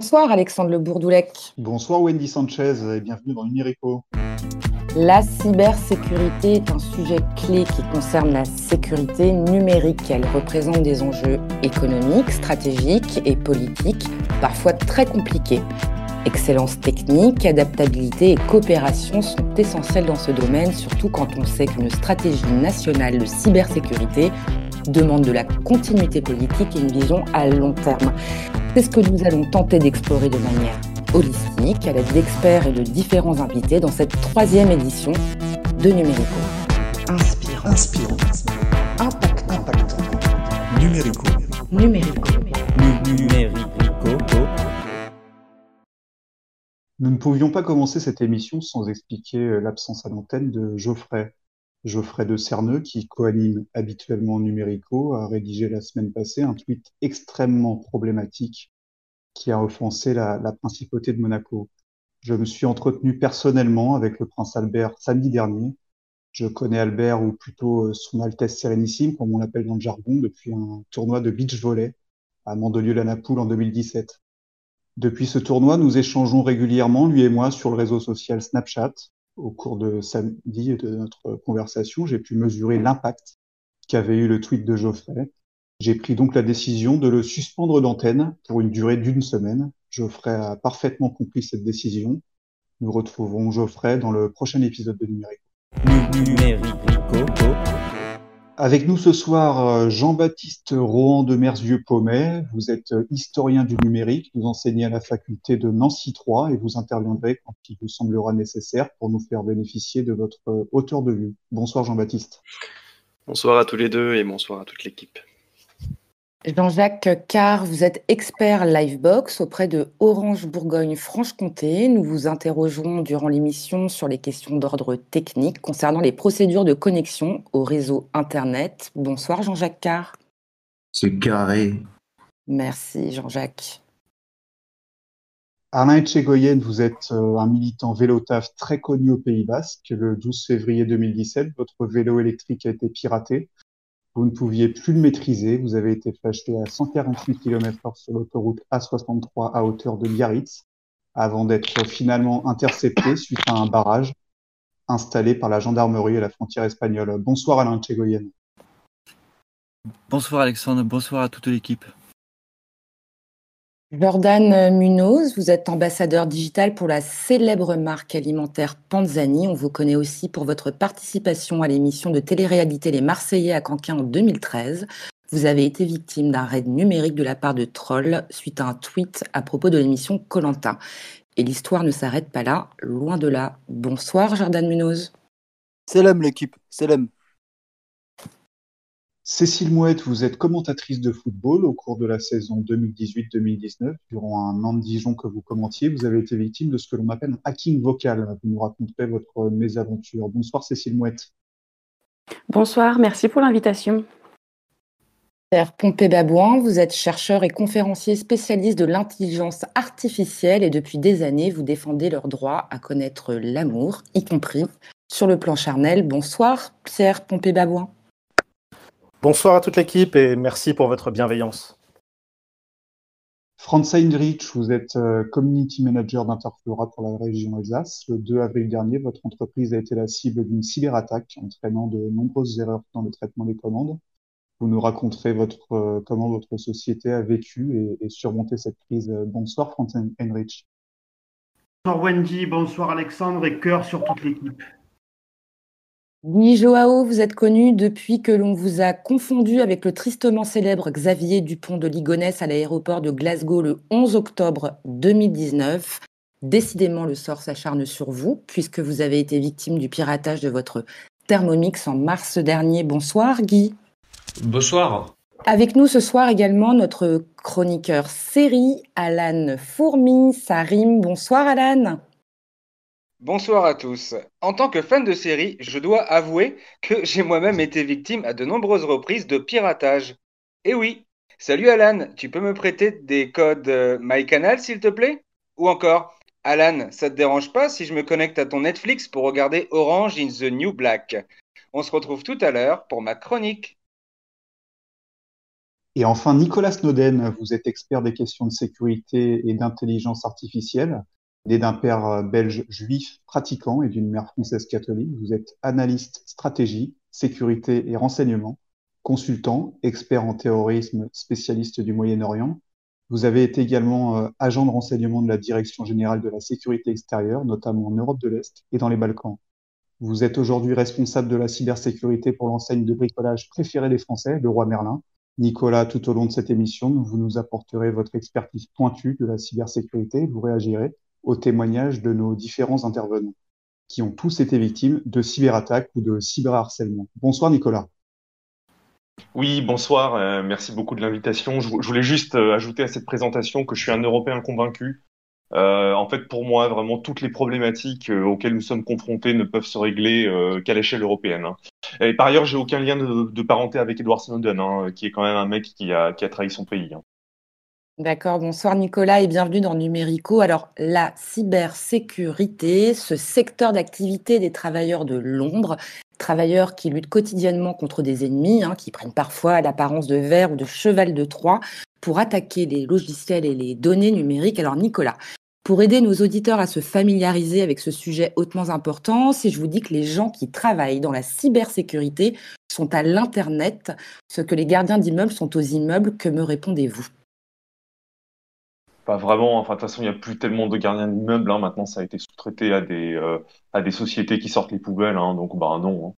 Bonsoir Alexandre Le Bourdoulec. Bonsoir Wendy Sanchez et bienvenue dans Numérico. La cybersécurité est un sujet clé qui concerne la sécurité numérique. Elle représente des enjeux économiques, stratégiques et politiques, parfois très compliqués. Excellence technique, adaptabilité et coopération sont essentielles dans ce domaine, surtout quand on sait qu'une stratégie nationale de cybersécurité demande de la continuité politique et une vision à long terme. C'est ce que nous allons tenter d'explorer de manière holistique à l'aide d'experts et de différents invités dans cette troisième édition de Numérico. Inspirant. Inspirant. Impact. Impact. Numérico. Numérico. Numérico. Nous ne pouvions pas commencer cette émission sans expliquer euh, l'absence à l'antenne de Geoffrey. Geoffrey de Cerneux, qui coanime habituellement Numérico, a rédigé la semaine passée un tweet extrêmement problématique qui a offensé la, la principauté de Monaco. Je me suis entretenu personnellement avec le prince Albert samedi dernier. Je connais Albert, ou plutôt euh, son Altesse Sérénissime, comme on l'appelle dans le jargon, depuis un tournoi de beach volley à Mandelieu-la-Napoule en 2017. Depuis ce tournoi, nous échangeons régulièrement, lui et moi, sur le réseau social Snapchat. Au cours de samedi et de notre conversation, j'ai pu mesurer l'impact qu'avait eu le tweet de Geoffrey. J'ai pris donc la décision de le suspendre d'antenne pour une durée d'une semaine. Geoffrey a parfaitement compris cette décision. Nous retrouverons Geoffrey dans le prochain épisode de Numérico. Numérico. Avec nous ce soir, euh, Jean-Baptiste Rohan de Merzieux-Pommet. Vous êtes euh, historien du numérique, vous enseignez à la faculté de Nancy 3 et vous interviendrez quand il vous semblera nécessaire pour nous faire bénéficier de votre euh, hauteur de vue. Bonsoir Jean-Baptiste. Bonsoir à tous les deux et bonsoir à toute l'équipe. Jean-Jacques Carr, vous êtes expert Livebox auprès de Orange Bourgogne-Franche-Comté. Nous vous interrogerons durant l'émission sur les questions d'ordre technique concernant les procédures de connexion au réseau Internet. Bonsoir Jean-Jacques Carr. C'est carré. Merci Jean-Jacques. Alain Etchegoyen, vous êtes euh, un militant vélotaf très connu au Pays Basque. Le 12 février 2017, votre vélo électrique a été piraté. Vous ne pouviez plus le maîtriser. Vous avez été flashé à 148 km/h sur l'autoroute A63 à hauteur de Biarritz avant d'être finalement intercepté suite à un barrage installé par la gendarmerie à la frontière espagnole. Bonsoir Alain Tchegoyen. Bonsoir Alexandre, bonsoir à toute l'équipe. Jordan Munoz, vous êtes ambassadeur digital pour la célèbre marque alimentaire Panzani. On vous connaît aussi pour votre participation à l'émission de télé-réalité Les Marseillais à Canquin en 2013. Vous avez été victime d'un raid numérique de la part de trolls suite à un tweet à propos de l'émission Colanta. Et l'histoire ne s'arrête pas là, loin de là. Bonsoir Jordan Munoz. Salam l'équipe, salam. Cécile Mouette, vous êtes commentatrice de football au cours de la saison 2018-2019. Durant un an de Dijon que vous commentiez, vous avez été victime de ce que l'on appelle un hacking vocal. Vous nous raconterez votre mésaventure. Bonsoir Cécile Mouette. Bonsoir, merci pour l'invitation. Pierre Pompé-Babouin, vous êtes chercheur et conférencier spécialiste de l'intelligence artificielle et depuis des années, vous défendez leur droit à connaître l'amour, y compris sur le plan charnel. Bonsoir Pierre Pompé-Babouin. Bonsoir à toute l'équipe et merci pour votre bienveillance. Franz Heinrich, vous êtes euh, Community Manager d'Interflora pour la région Alsace. Le 2 avril dernier, votre entreprise a été la cible d'une cyberattaque entraînant de nombreuses erreurs dans le traitement des commandes. Vous nous raconterez votre, euh, comment votre société a vécu et, et surmonté cette crise. Bonsoir Franz Heinrich. Bonsoir Wendy, bonsoir Alexandre et cœur sur toute l'équipe. Guy Joao, vous êtes connu depuis que l'on vous a confondu avec le tristement célèbre Xavier Dupont de Ligonnès à l'aéroport de Glasgow le 11 octobre 2019. Décidément, le sort s'acharne sur vous puisque vous avez été victime du piratage de votre Thermomix en mars dernier. Bonsoir Guy. Bonsoir. Avec nous ce soir également notre chroniqueur série, Alan Fourmi. Ça rime. Bonsoir Alan. Bonsoir à tous. En tant que fan de série, je dois avouer que j'ai moi-même été victime à de nombreuses reprises de piratage. Eh oui. Salut Alan, tu peux me prêter des codes euh, MyCanal s'il te plaît? Ou encore, Alan, ça te dérange pas si je me connecte à ton Netflix pour regarder Orange in the New Black? On se retrouve tout à l'heure pour ma chronique. Et enfin, Nicolas Snowden, vous êtes expert des questions de sécurité et d'intelligence artificielle, né d'un père euh, belge juif pratiquant et d'une mère française catholique. Vous êtes analyste stratégie, sécurité et renseignement, consultant, expert en terrorisme, spécialiste du Moyen-Orient. Vous avez été également euh, agent de renseignement de la Direction générale de la sécurité extérieure, notamment en Europe de l'Est et dans les Balkans. Vous êtes aujourd'hui responsable de la cybersécurité pour l'enseigne de bricolage préférée des Français, le Roi Merlin. Nicolas, tout au long de cette émission, vous nous apporterez votre expertise pointue de la cybersécurité. Vous réagirez aux témoignages de nos différents intervenants qui ont tous été victimes de cyberattaques ou de cyberharcèlement. Bonsoir Nicolas. Oui, bonsoir. Euh, merci beaucoup de l'invitation. Je, voulais juste euh, ajouter à cette présentation que je suis un Européen convaincu. Euh, en fait, pour moi, vraiment, toutes les problématiques auxquelles nous sommes confrontés ne peuvent se régler qu'à l'échelle européenne. Hein. Et par ailleurs, j'ai aucun lien de, parenté avec Edward Snowden, hein, qui est quand même un mec qui a, trahi son pays. Hein. D'accord, bonsoir Nicolas et bienvenue dans Numérico. Alors, la cybersécurité, ce secteur d'activité des travailleurs de l'ombre, travailleurs qui luttent quotidiennement contre des ennemis, hein, qui prennent parfois l'apparence de verre ou de cheval de Troie pour attaquer les logiciels et les données numériques. Alors Nicolas, pour aider nos auditeurs à se familiariser avec ce sujet hautement important, si je vous dis que les gens qui travaillent dans la cybersécurité sont à l'Internet, ce que les gardiens d'immeubles sont aux immeubles, que me répondez-vous? Pas vraiment. Enfin, de toute façon, il n'y a plus tellement de gardiens d'immeubles. Hein. Maintenant, ça a été sous-traité à des euh, à des sociétés qui sortent les poubelles. Hein. Donc, bah non. Hein.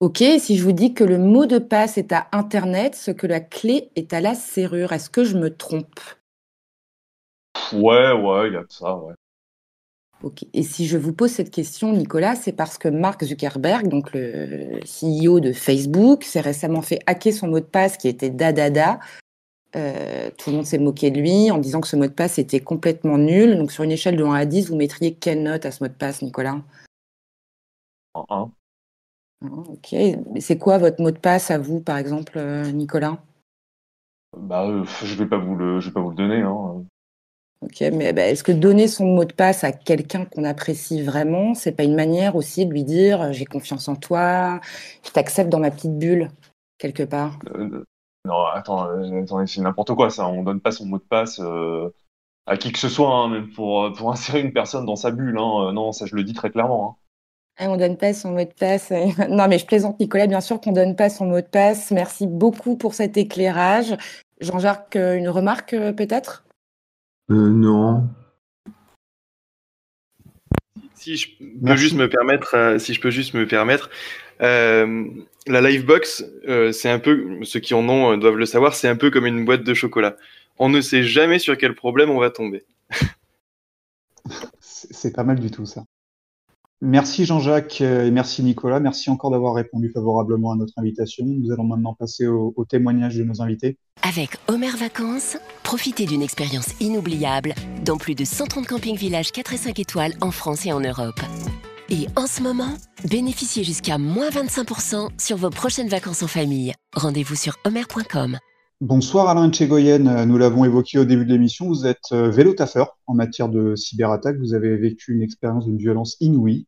Ok, si je vous dis que le mot de passe est à Internet, ce que la clé est à la serrure, est-ce que je me trompe? Ouais, ouais, il y a de ça, ouais. Ok. Et si je vous pose cette question, Nicolas, c'est parce que Mark Zuckerberg, donc le CEO de Facebook, s'est récemment fait hacker son mot de passe qui était dadada euh, tout le monde s'est moqué de lui en disant que ce mot de passe était complètement nul. Donc, sur une échelle de 1 à 10, vous mettriez quelle note à ce mot de passe, Nicolas? 1. Ah, ok. Mais c'est quoi votre mot de passe à vous, par exemple, euh, Nicolas? Bah, euh, Je ne vais, pas vous le, vais pas vous le donner. Hein. Ok, mais bah, est-ce que donner son mot de passe à quelqu'un qu'on apprécie vraiment, c'est pas une manière aussi de lui dire j'ai confiance en toi, je t'accepte dans ma petite bulle, quelque part? Non, attends, euh, c'est n'importe quoi ça. On donne pas son mot de passe euh, à qui que ce soit, hein, même pour, euh, pour insérer une personne dans sa bulle. Hein. non, ça je le dis très clairement. Hein. Ah, on donne pas son mot de passe. non, mais je plaisante, Nicolas. Bien sûr qu'on donne pas son mot de passe. Merci beaucoup pour cet éclairage. Jean-Jacques, une remarque peut-être? Non. Si je peux juste me permettre, si je peux juste me permettre, euh, la Livebox, euh, c'est un peu, ceux qui en ont euh, doivent le savoir, c'est un peu comme une boîte de chocolat. On ne sait jamais sur quel problème on va tomber. c'est pas mal du tout ça. Merci Jean-Jacques et merci Nicolas. Merci encore d'avoir répondu favorablement à notre invitation. Nous allons maintenant passer au, au témoignage de nos invités. Avec Omer Vacances, profitez d'une expérience inoubliable dans plus de 130 campings villages 4 et 5 étoiles en France et en Europe. Et en ce moment, bénéficiez jusqu'à moins 25% sur vos prochaines vacances en famille. Rendez-vous sur omer.com. Bonsoir Alain Tchegoyen, nous l'avons évoqué au début de l'émission, vous êtes euh, vélo-taffeur en matière de cyberattaque, vous avez vécu une expérience d'une violence inouïe.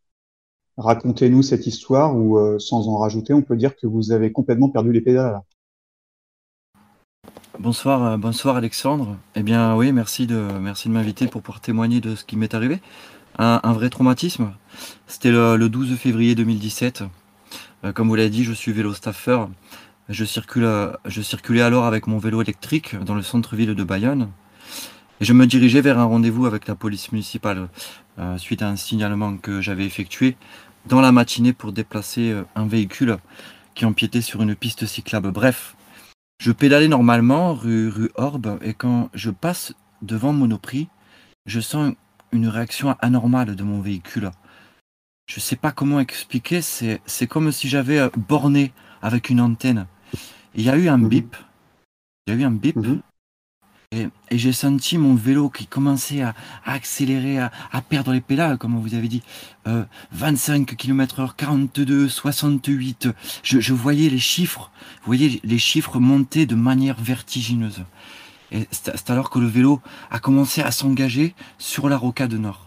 Racontez-nous cette histoire où, euh, sans en rajouter, on peut dire que vous avez complètement perdu les pédales. Bonsoir, euh, bonsoir Alexandre. Eh bien oui, merci de, merci de m'inviter pour pouvoir témoigner de ce qui m'est arrivé un, vrai traumatisme. C'était le, 12 février 2017. Euh, comme vous l'avez dit, je suis vélo staffer. Je, circulais alors avec mon vélo électrique dans le centre-ville de Bayonne. Et je me dirigeais vers un rendez-vous avec la police municipale euh, suite à un signalement que j'avais effectué dans la matinée pour déplacer euh, un véhicule qui empiétait sur une piste cyclable. Bref, je pédalais normalement rue, rue Orbe et quand je passe devant Monoprix, je sens une réaction anormale de mon véhicule. Je ne sais pas comment expliquer, c'est, comme si j'avais euh, borné avec une antenne. Il y a eu un mhm. bip, il y a eu un bip, mhm. et, j'ai senti mon vélo qui commençait à, accélérer, à, perdre les pédales, comme vous avez dit. 25 km/h, 42, 68. Je, je voyais les chiffres, vous voyez les chiffres monter de manière vertigineuse. C'est alors que le vélo a commencé à s'engager sur la rocade nord.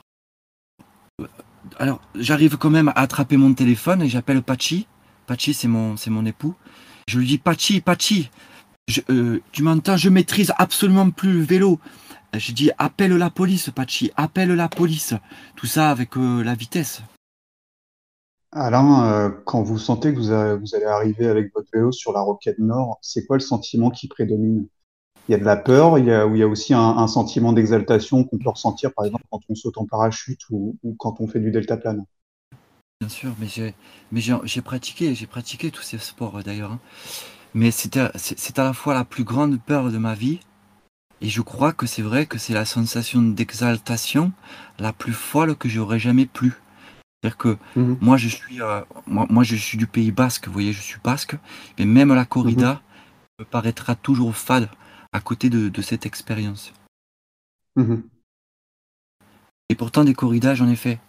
Alors, j'arrive quand même à attraper mon téléphone et j'appelle Pachi, Pachi, c'est mon, c'est mon époux. Je lui dis Pachi, Pachi, euh, tu m'entends, je maîtrise absolument plus le vélo. Je dis appelle la police, Pachi, appelle la police. Tout ça avec euh, la vitesse. Alain, euh, quand vous sentez que vous, allez arriver avec votre vélo sur la roquette nord, c'est quoi le sentiment qui prédomine? Il y a de la peur, il y a, ou il y a aussi un, sentiment d'exaltation qu'on peut ressentir, par exemple, quand on saute en parachute ou, quand on fait du deltaplane Bien sûr, mais j'ai, mais j'ai, pratiqué, j'ai pratiqué tous ces sports d'ailleurs. Hein. Mais c'est à la fois la plus grande peur de ma vie, et je crois que c'est vrai que c'est la sensation d'exaltation la plus folle que j'aurais jamais plus. C'est-à-dire que moi, je suis, euh, moi, je suis du Pays Basque, vous voyez, je suis basque, mais même la corrida me paraîtra toujours fade à côté de, cette expérience. Mhm. Et pourtant, des corridas, j'en ai fait.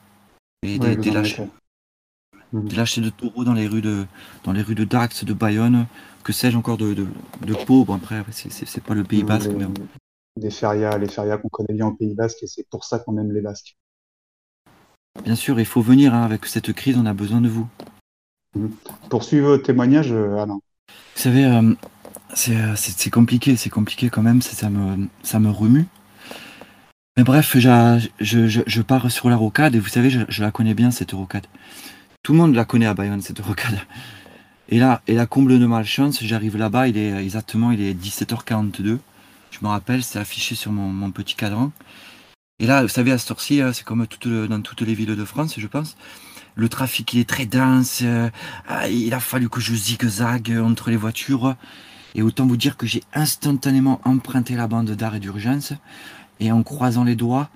Et des, des, lâchers, de taureaux dans les rues de, dans les rues de Dax, de Bayonne, que sais-je encore de, de, de Pau. Bon, après, c'est pas le Pays Basque. mais... Des férias, les férias qu'on connaît bien au Pays Basque, et c'est pour ça qu'on aime les Basques. Bien sûr, il faut venir. Hein, avec cette crise, on a besoin de vous. Mhm. Poursuivez votre témoignage, euh, Alain. Vous savez, euh, c'est compliqué, c'est compliqué quand même, ça me, ça me remue. Mais bref, je, pars sur la rocade et vous savez, je, la connais bien cette rocade. Tout le monde la connaît à Bayonne, cette rocade. Et là, et la comble de malchance, j'arrive là-bas, il est exactement il est 17h42. Je me rappelle, c'est affiché sur mon, petit cadran. Et là, vous savez, à ce ci c'est comme dans toutes les villes de France, je pense. Le trafic, il est très dense. Euh, ah, il a fallu que je zigzague entre les voitures. Et autant vous dire que j'ai instantanément emprunté la bande d'arrêt d'urgence. Et en croisant les doigts,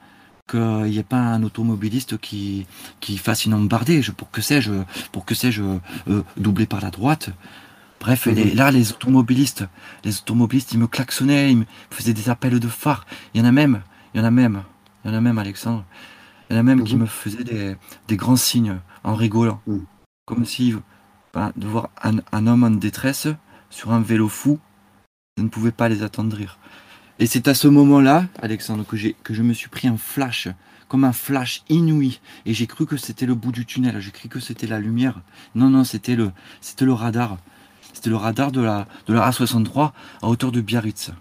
qu'il n'y ait pas un automobiliste qui, qui fasse une embardée, pour que sais-je, pour que sais-je, euh, doublé par la droite. Bref, mhm. là, les automobilistes, les automobilistes, ils me klaxonnaient, ils me faisaient des appels de phare. Il y en a même, il y en a même, il y en a même, Alexandre. Il y en a même qui mhm. me faisaient des, grands signes en rigolant. Mhm. Comme si ben, de voir un, homme en détresse sur un vélo fou, je ne pouvait pas les attendrir. Et c'est à ce moment-là, Alexandre, que, que je me suis pris un flash, comme un flash inouï. Et j'ai cru que c'était le bout du tunnel, j'ai cru que c'était la lumière. Non, non, c'était le, c'était le radar. C'était le radar de la, de la A63 à hauteur de Biarritz.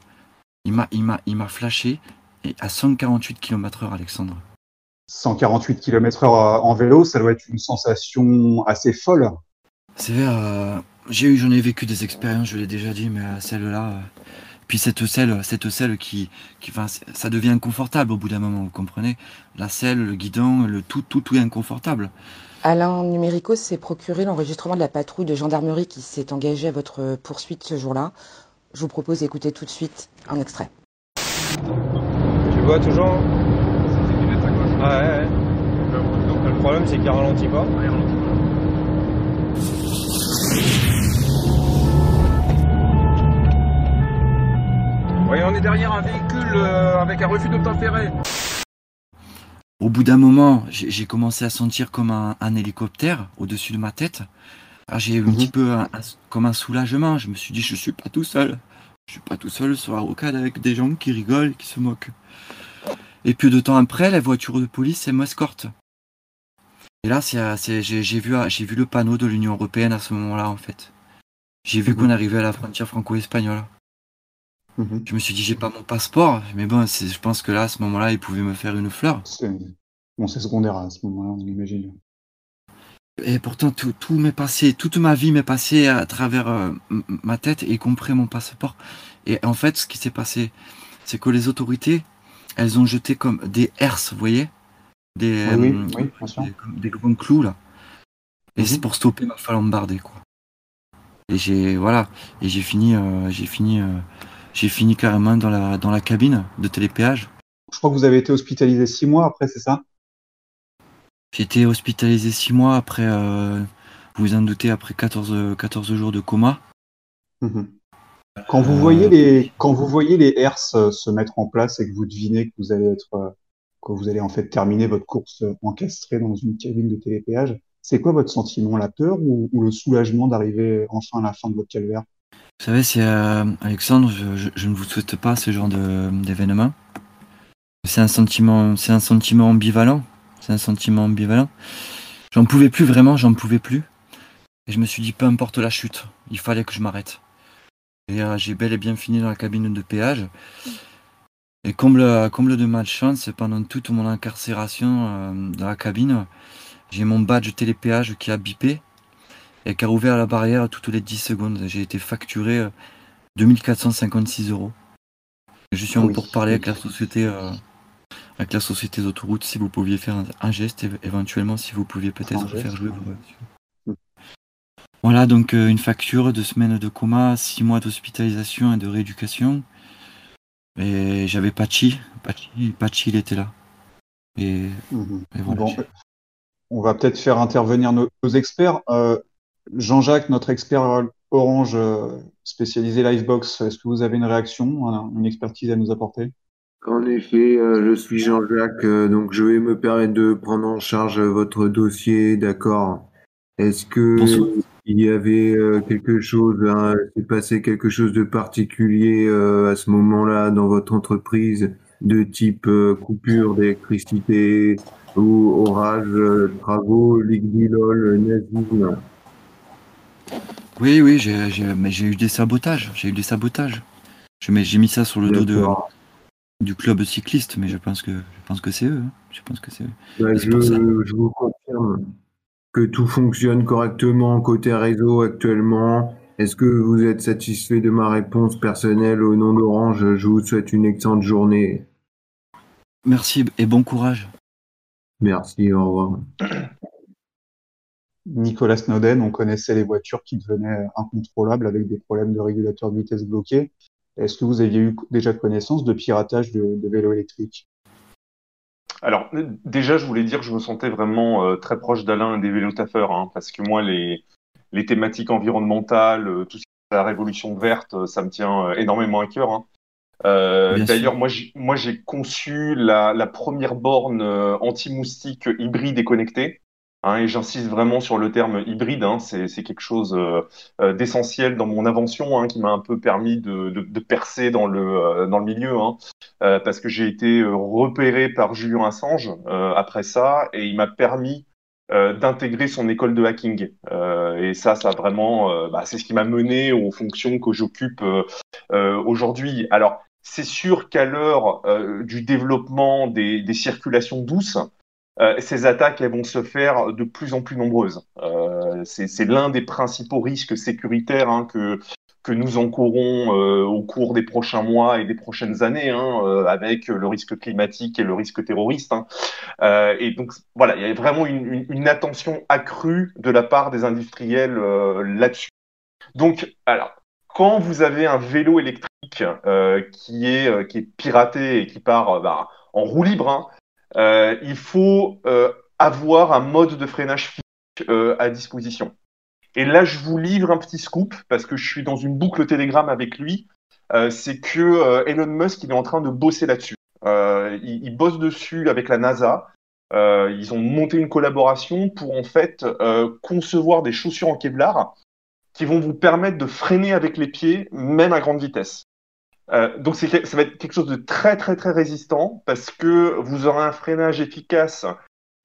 Il m'a, il m'a, il m'a flashé et à 148 km/h, Alexandre. 148 km/h en vélo, ça doit être une sensation assez folle. C'est vrai, euh, j'ai eu, j'en ai vécu des expériences, je l'ai déjà dit, mais euh, celle-là, euh, puis cette selle, cette selle qui, qui enfin, ça devient inconfortable au bout d'un moment, vous comprenez? La selle, le guidon, le tout, tout, tout est inconfortable. Alain Numérico s'est procuré l'enregistrement de la patrouille de gendarmerie qui s'est engagée à votre poursuite ce jour-là. Je vous propose d'écouter tout de suite un extrait vois toujours? Hein Ouais, ouais, Le problème, c'est qu'il ralentit pas. Oui, on est derrière un véhicule euh, avec un refus d'obtempérer. Au bout d'un moment, j'ai commencé à sentir comme un, hélicoptère au-dessus de ma tête. Ah, j'ai eu un mhm. petit peu comme un soulagement. Je me suis dit, je suis pas tout seul. Je suis pas tout seul sur la rocade avec des gens qui rigolent, qui se moquent. Et puis de temps après, la voiture de police, elle m'escorte. Et là, j'ai vu, vu le panneau de l'Union Européenne à ce moment-là, en fait. J'ai vu qu'on mhm. arrivait à la frontière franco-espagnole. Mhm. Je me suis dit, j'ai pas mon passeport, mais bon, je pense que là, à ce moment-là, ils pouvaient me faire une fleur. Bon, c'est secondaire à ce moment-là, on imagine. Et pourtant, tout, m'est passé, toute ma vie m'est passée à travers euh, ma tête, y compris mon passeport. Et en fait, ce qui s'est passé, c'est que les autorités elles ont jeté comme des herses, vous voyez? Des, euh, des, grands clous là. Et c'est mhm. pour stopper ma falambardée quoi. Et j'ai voilà, et j'ai fini, euh, j'ai fini, euh, j'ai fini carrément dans la dans la cabine de télépéage. Je crois que vous avez été hospitalisé six mois après, c'est ça? J'ai été hospitalisé six mois après, vous vous en doutez, après 14, 14 jours de coma. Mhm. Quand vous voyez les, quand vous voyez les herses euh, se mettre en place et que vous devinez que vous allez être, euh, que vous allez en fait terminer votre course euh, encastrée dans une cabine de télépéage, c'est quoi votre sentiment, la peur ou, le soulagement d'arriver enfin à la fin de votre calvaire? Vous savez, c'est Alexandre, je, ne vous souhaite pas ce genre d'événement. C'est un sentiment, c'est un sentiment ambivalent. C'est un sentiment ambivalent. J'en pouvais plus vraiment, j'en pouvais plus. Et je me suis dit, peu importe la chute, il fallait que je m'arrête. Et euh, j'ai bel et bien fini dans la cabine de péage. Et comble, comble de malchance, pendant toute mon incarcération euh, dans la cabine, j'ai mon badge télépéage qui a bipé et qui a ouvert la barrière toutes les 10 secondes. J'ai été facturé 2456 euros. Je suis en pour parler avec la société avec la société d'autoroute si vous pouviez faire un, geste éventuellement si vous pouviez peut-être faire jouer vos voitures. Voilà donc euh, une facture, deux semaines de coma, six mois d'hospitalisation et de rééducation. Et j'avais Pachi, Pachi, Pachi il était là. Et, mhm. on va peut-être faire intervenir nos, experts. Euh, Jean-Jacques, notre expert Orange euh, spécialisé Livebox, est-ce que vous avez une réaction, une expertise à nous apporter? En effet, euh, je suis Jean-Jacques, euh, donc je vais me permettre de prendre en charge votre dossier, d'accord? Est-ce que il y avait quelque chose, hein, s'est passé quelque chose de particulier à ce moment-là dans votre entreprise, de type coupure d'électricité ou orage, travaux, ligdilol, nazisme Oui, oui, j'ai eu des sabotages, j'ai eu des sabotages. J'ai mis ça sur le dos de du club cycliste, mais je pense que je pense que c'est eux. Hein. Je pense que c'est bah, je, vous confirme que tout fonctionne correctement côté réseau actuellement. Est-ce que vous êtes satisfait de ma réponse personnelle au nom d'Orange? Je vous souhaite une excellente journée. Merci et bon courage. Merci, au revoir. Nicolas Snowden, on connaissait les voitures qui devenaient incontrôlables avec des problèmes de régulateur de vitesse bloqués. Est-ce que vous aviez eu déjà connaissance de piratage de, vélos électriques? Alors déjà, je voulais dire que je me sentais vraiment euh, très proche d'Alain et des vélotaffeurs, hein, parce que moi, les, les thématiques environnementales, euh, tout ce qui est la révolution verte, euh, ça me tient énormément à cœur. Hein. D'ailleurs, moi, j'ai conçu la, la première borne anti-moustique hybride et connectée. Hein, et j'insiste vraiment sur le terme hybride, hein, c'est quelque chose euh, euh, d'essentiel dans mon invention hein, qui m'a un peu permis de, de, de percer dans le, euh, dans le milieu, hein, parce que j'ai été repéré par Julien Assange après ça, et il m'a permis d'intégrer son école de hacking. et ça, ça vraiment, bah, c'est ce qui m'a mené aux fonctions que j'occupe aujourd'hui. Alors, c'est sûr qu'à l'heure du développement des, des circulations douces, euh, ces attaques elles vont se faire de plus en plus nombreuses. Euh, c'est l'un des principaux risques sécuritaires hein, que, que nous encourons euh, au cours des prochains mois et des prochaines années, hein, euh, avec le risque climatique et le risque terroriste. Hein. Euh, et donc voilà, il y a vraiment une, une, une, attention accrue de la part des industriels là-dessus. Donc, alors, quand vous avez un vélo électrique qui est qui est piraté et qui part bah, en roue libre, hein, euh, il faut euh, avoir un mode de freinage physique euh, à disposition. Et là, je vous livre un petit scoop parce que je suis dans une boucle Telegram avec lui. c'est que Elon Musk il est en train de bosser là-dessus. il, il, bosse dessus avec la NASA. ils ont monté une collaboration pour en fait concevoir des chaussures en Kevlar qui vont vous permettre de freiner avec les pieds, même à grande vitesse. Euh, donc ça va être quelque chose de très très très résistant parce que vous aurez un freinage efficace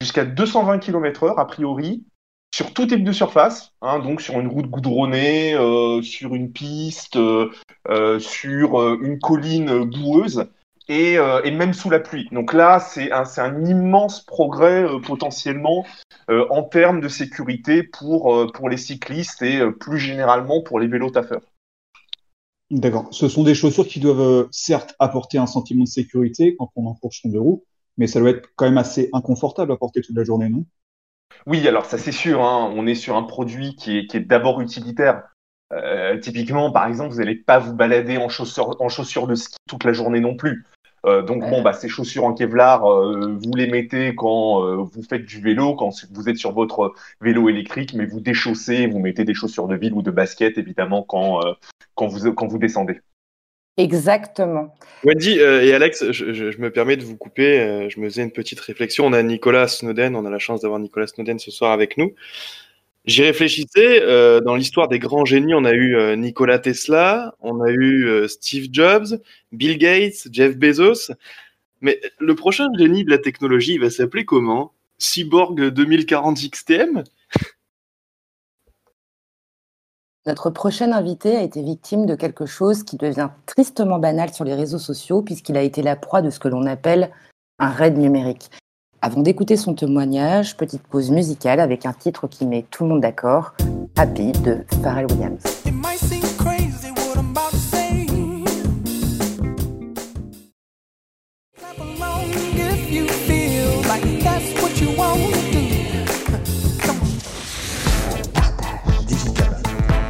jusqu'à 220 km/h a priori sur tout type de surface, hein, donc sur une route goudronnée, euh, sur une piste, euh, sur une colline boueuse et, même sous la pluie. Donc là, c'est un, un, immense progrès potentiellement en termes de sécurité pour, pour les cyclistes et plus généralement pour les vélos taffeurs. D'accord. Ce sont des chaussures qui doivent euh, certes apporter un sentiment de sécurité quand on enfourche son deux roues, mais ça doit être quand même assez inconfortable à porter toute la journée, non? Oui, alors ça c'est sûr. Hein. On est sur un produit qui est, d'abord utilitaire. Euh, typiquement, par exemple, vous n'allez pas vous balader en en chaussures de ski toute la journée non plus. Euh, donc bon, bah, ces chaussures en Kevlar, euh, vous les mettez quand euh, vous faites du vélo, quand vous êtes sur votre vélo électrique, mais vous déchaussez, vous mettez des chaussures de ville ou de basket, évidemment, quand, quand, vous, quand vous descendez. Exactement. Wendy et Alex, je, je, me permets de vous couper. je me faisais une petite réflexion. On a Nicolas Snowden, on a la chance d'avoir Nicolas Snowden ce soir avec nous. J'y réfléchissais, euh, dans l'histoire des grands génies, on a eu euh, Nikola Tesla, on a eu euh, Steve Jobs, Bill Gates, Jeff Bezos. Mais le prochain génie de la technologie, il va s'appeler comment? Cyborg 2040 XTM Notre prochain invité a été victime de quelque chose qui devient tristement banal sur les réseaux sociaux puisqu'il a été la proie de ce que l'on appelle un raid numérique. Avant d'écouter son témoignage, petite pause musicale avec un titre qui met tout le monde d'accord, Happy de Pharrell Williams.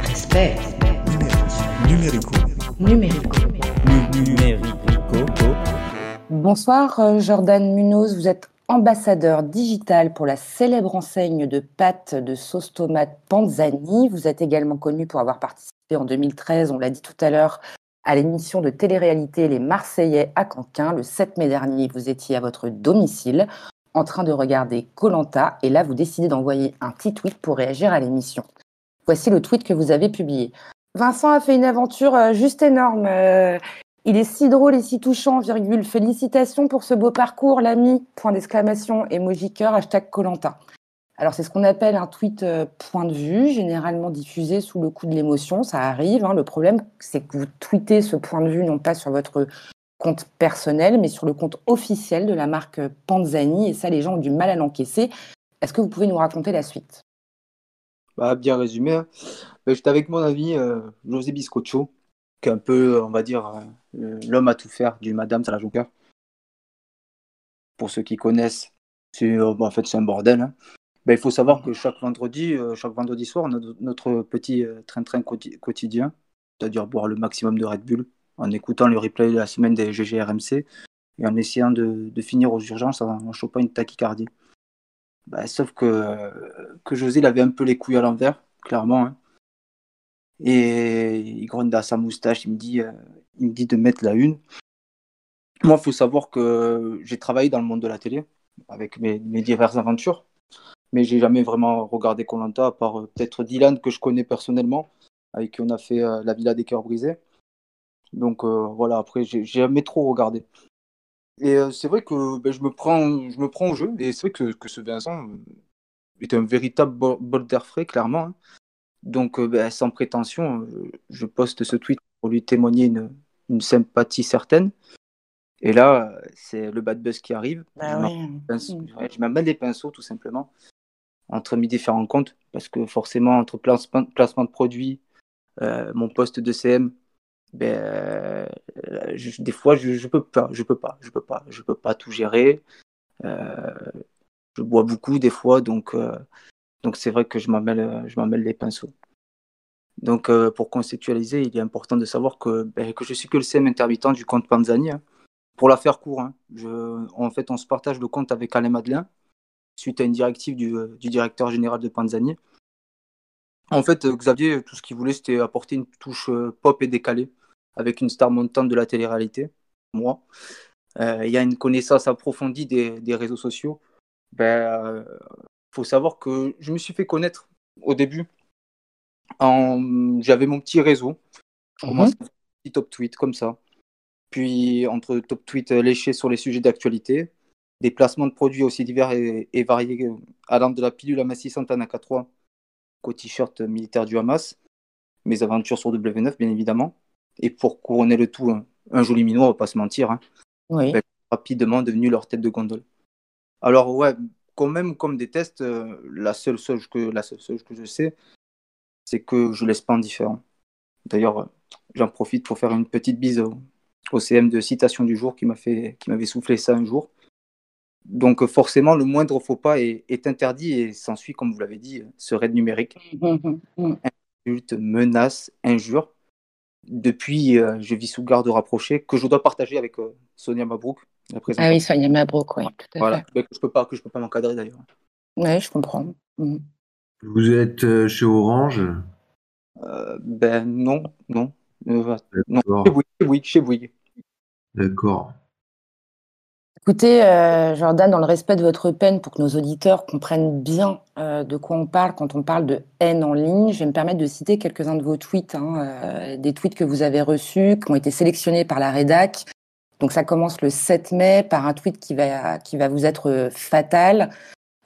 Respect. Numérico. Numérico. Numérico. Bonsoir euh, Jordan Munoz, vous êtes ambassadeur digital pour la célèbre enseigne de pâtes de sauce tomate Panzani. Vous êtes également connu pour avoir participé en 2013, on l'a dit tout à l'heure, à l'émission de télé-réalité Les Marseillais à Canquin. Le 7 mai dernier, vous étiez à votre domicile en train de regarder Colanta et là, vous décidez d'envoyer un petit tweet pour réagir à l'émission. Voici le tweet que vous avez publié. Vincent a fait une aventure euh, juste énorme. Euh, il est si drôle et si touchant, virgule. Félicitations pour ce beau parcours, l'ami. Point d'exclamation, emoji cœur, hashtag Colanta. Alors, c'est ce qu'on appelle un tweet euh, point de vue, généralement diffusé sous le coup de l'émotion. Ça arrive. Hein. Le problème, c'est que vous tweetez ce point de vue non pas sur votre compte personnel, mais sur le compte officiel de la marque Panzani. Et ça, les gens ont du mal à l'encaisser. Est-ce que vous pouvez nous raconter la suite? Bah, Bien résumé. Hein. Bah, j'étais avec mon ami euh, José Biscoccio, qui est un peu, on va dire, euh, l'homme à tout faire du Madame Jonker. Pour ceux qui connaissent, c'est euh, en fait c'est un bordel. Hein. Ben, il faut savoir que chaque vendredi, euh, chaque vendredi soir, notre, petit train-train quotidien, c'est-à-dire boire le maximum de Red Bull, en écoutant le replay de la semaine des GGRMC et en essayant de, finir aux urgences en, chopant une tachycardie. Ben, sauf que, que José il avait un peu les couilles à l'envers, clairement. Hein. Et il gronde à sa moustache, il me dit, euh, il me dit de mettre la une. Moi, il faut savoir que j'ai travaillé dans le monde de la télé avec mes, diverses aventures, mais j'ai jamais vraiment regardé Colanta à part euh, peut-être Dylan que je connais personnellement, avec qui on a fait euh, la Villa des cœurs brisés. Donc voilà, après j'ai jamais trop regardé. Et c'est vrai que ben, je me prends, je me prends au jeu, et c'est vrai que, que ce Vincent est un véritable bol d'air frais, clairement. Hein. Donc, ben, sans prétention, je poste ce tweet pour lui témoigner une, une sympathie certaine. Et là, c'est le bad buzz qui arrive. Bah je m'amène les pinceaux, tout simplement, entre mes différents comptes, parce que forcément, entre placement, placement de produits, euh, mon poste de CM, ben, euh, des fois, je, je peux pas, je peux pas, je peux pas, je peux pas tout gérer. Euh, je bois beaucoup des fois, donc donc c'est vrai que je m'amène, je m'amène les pinceaux. Donc, euh, pour conceptualiser, il est important de savoir que, ben, que je suis que le CM intermittent du compte Panzani. Hein. Pour la faire court, hein, en fait, on se partage le compte avec Alain Madeleine, suite à une directive du, euh, directeur général de Panzani. En fait, euh, Xavier, tout ce qu'il voulait, c'était apporter une touche pop et décalée, avec une star montante de la télé-réalité, moi. Il y a une connaissance approfondie des, réseaux sociaux. Ben, faut savoir que je me suis fait connaître au début j'avais mon petit réseau. Je mhm. commence un petit top tweet comme ça. Puis entre top tweet léchés sur les sujets d'actualité, des placements de produits aussi divers et, variés, allant de la pilule amassissante en AK3 qu'au t-shirt militaire du Hamas, mes aventures sur W9 bien évidemment. Et pour couronner le tout, un, joli minot, on va pas se mentir, hein, oui. Ben, rapidement devenu leur tête de gondole. Alors ouais, quand même comme des tests, euh, la seule chose que la seule chose que je sais, c'est que je laisse pas indifférent. D'ailleurs, j'en profite pour faire une petite bise au, CM de citation du jour qui m'a fait, qui m'avait soufflé ça un jour. Donc forcément, le moindre faux pas est, interdit et s'ensuit, comme vous l'avez dit, ce raid numérique. Insulte, menace, injure. Depuis, euh, je vis sous garde rapprochée que je dois partager avec euh, Sonia Mabrouk. La ah oui, Sonia Mabrouk, oui. Tout à voilà, fait. que je peux pas, que je peux pas m'encadrer d'ailleurs. Oui, je comprends. Mm. Vous êtes euh, chez Orange? Euh, Ben non, non. Euh, non chez Bouygues, chez Bouygues. D'accord. Écoutez, Jordan, dans le respect de votre peine, pour que nos auditeurs comprennent bien de quoi on parle quand on parle de haine en ligne, je vais me permettre de citer quelques-uns de vos tweets, hein, des tweets que vous avez reçus, qui ont été sélectionnés par la rédac. Donc ça commence le 7 mai par un tweet qui va, qui va vous être fatal.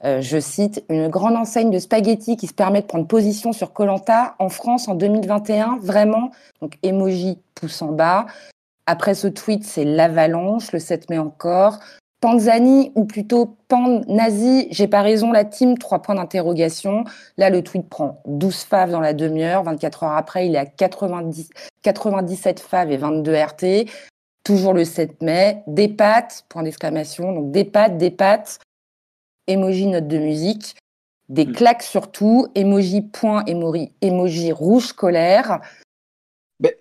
Euh, je cite une grande enseigne de spaghettis qui se permet de prendre position sur Colanta en France en 2021, vraiment. Donc emoji pouce en bas. Après ce tweet, c'est l'avalanche, le 7 mai encore. Panzani ou plutôt Pan nazi, j'ai pas raison, la team, trois points d'interrogation. Là, le tweet prend 12 faves dans la demi-heure. 24 heures après, il est à 90, 97 faves et 22 RT. Toujours le 7 mai. Des pattes, point d'exclamation. Donc des pattes, des pattes. Emoji note de musique. Des mm. claques surtout. Emoji point, emoji, emoji rouge colère. Ben,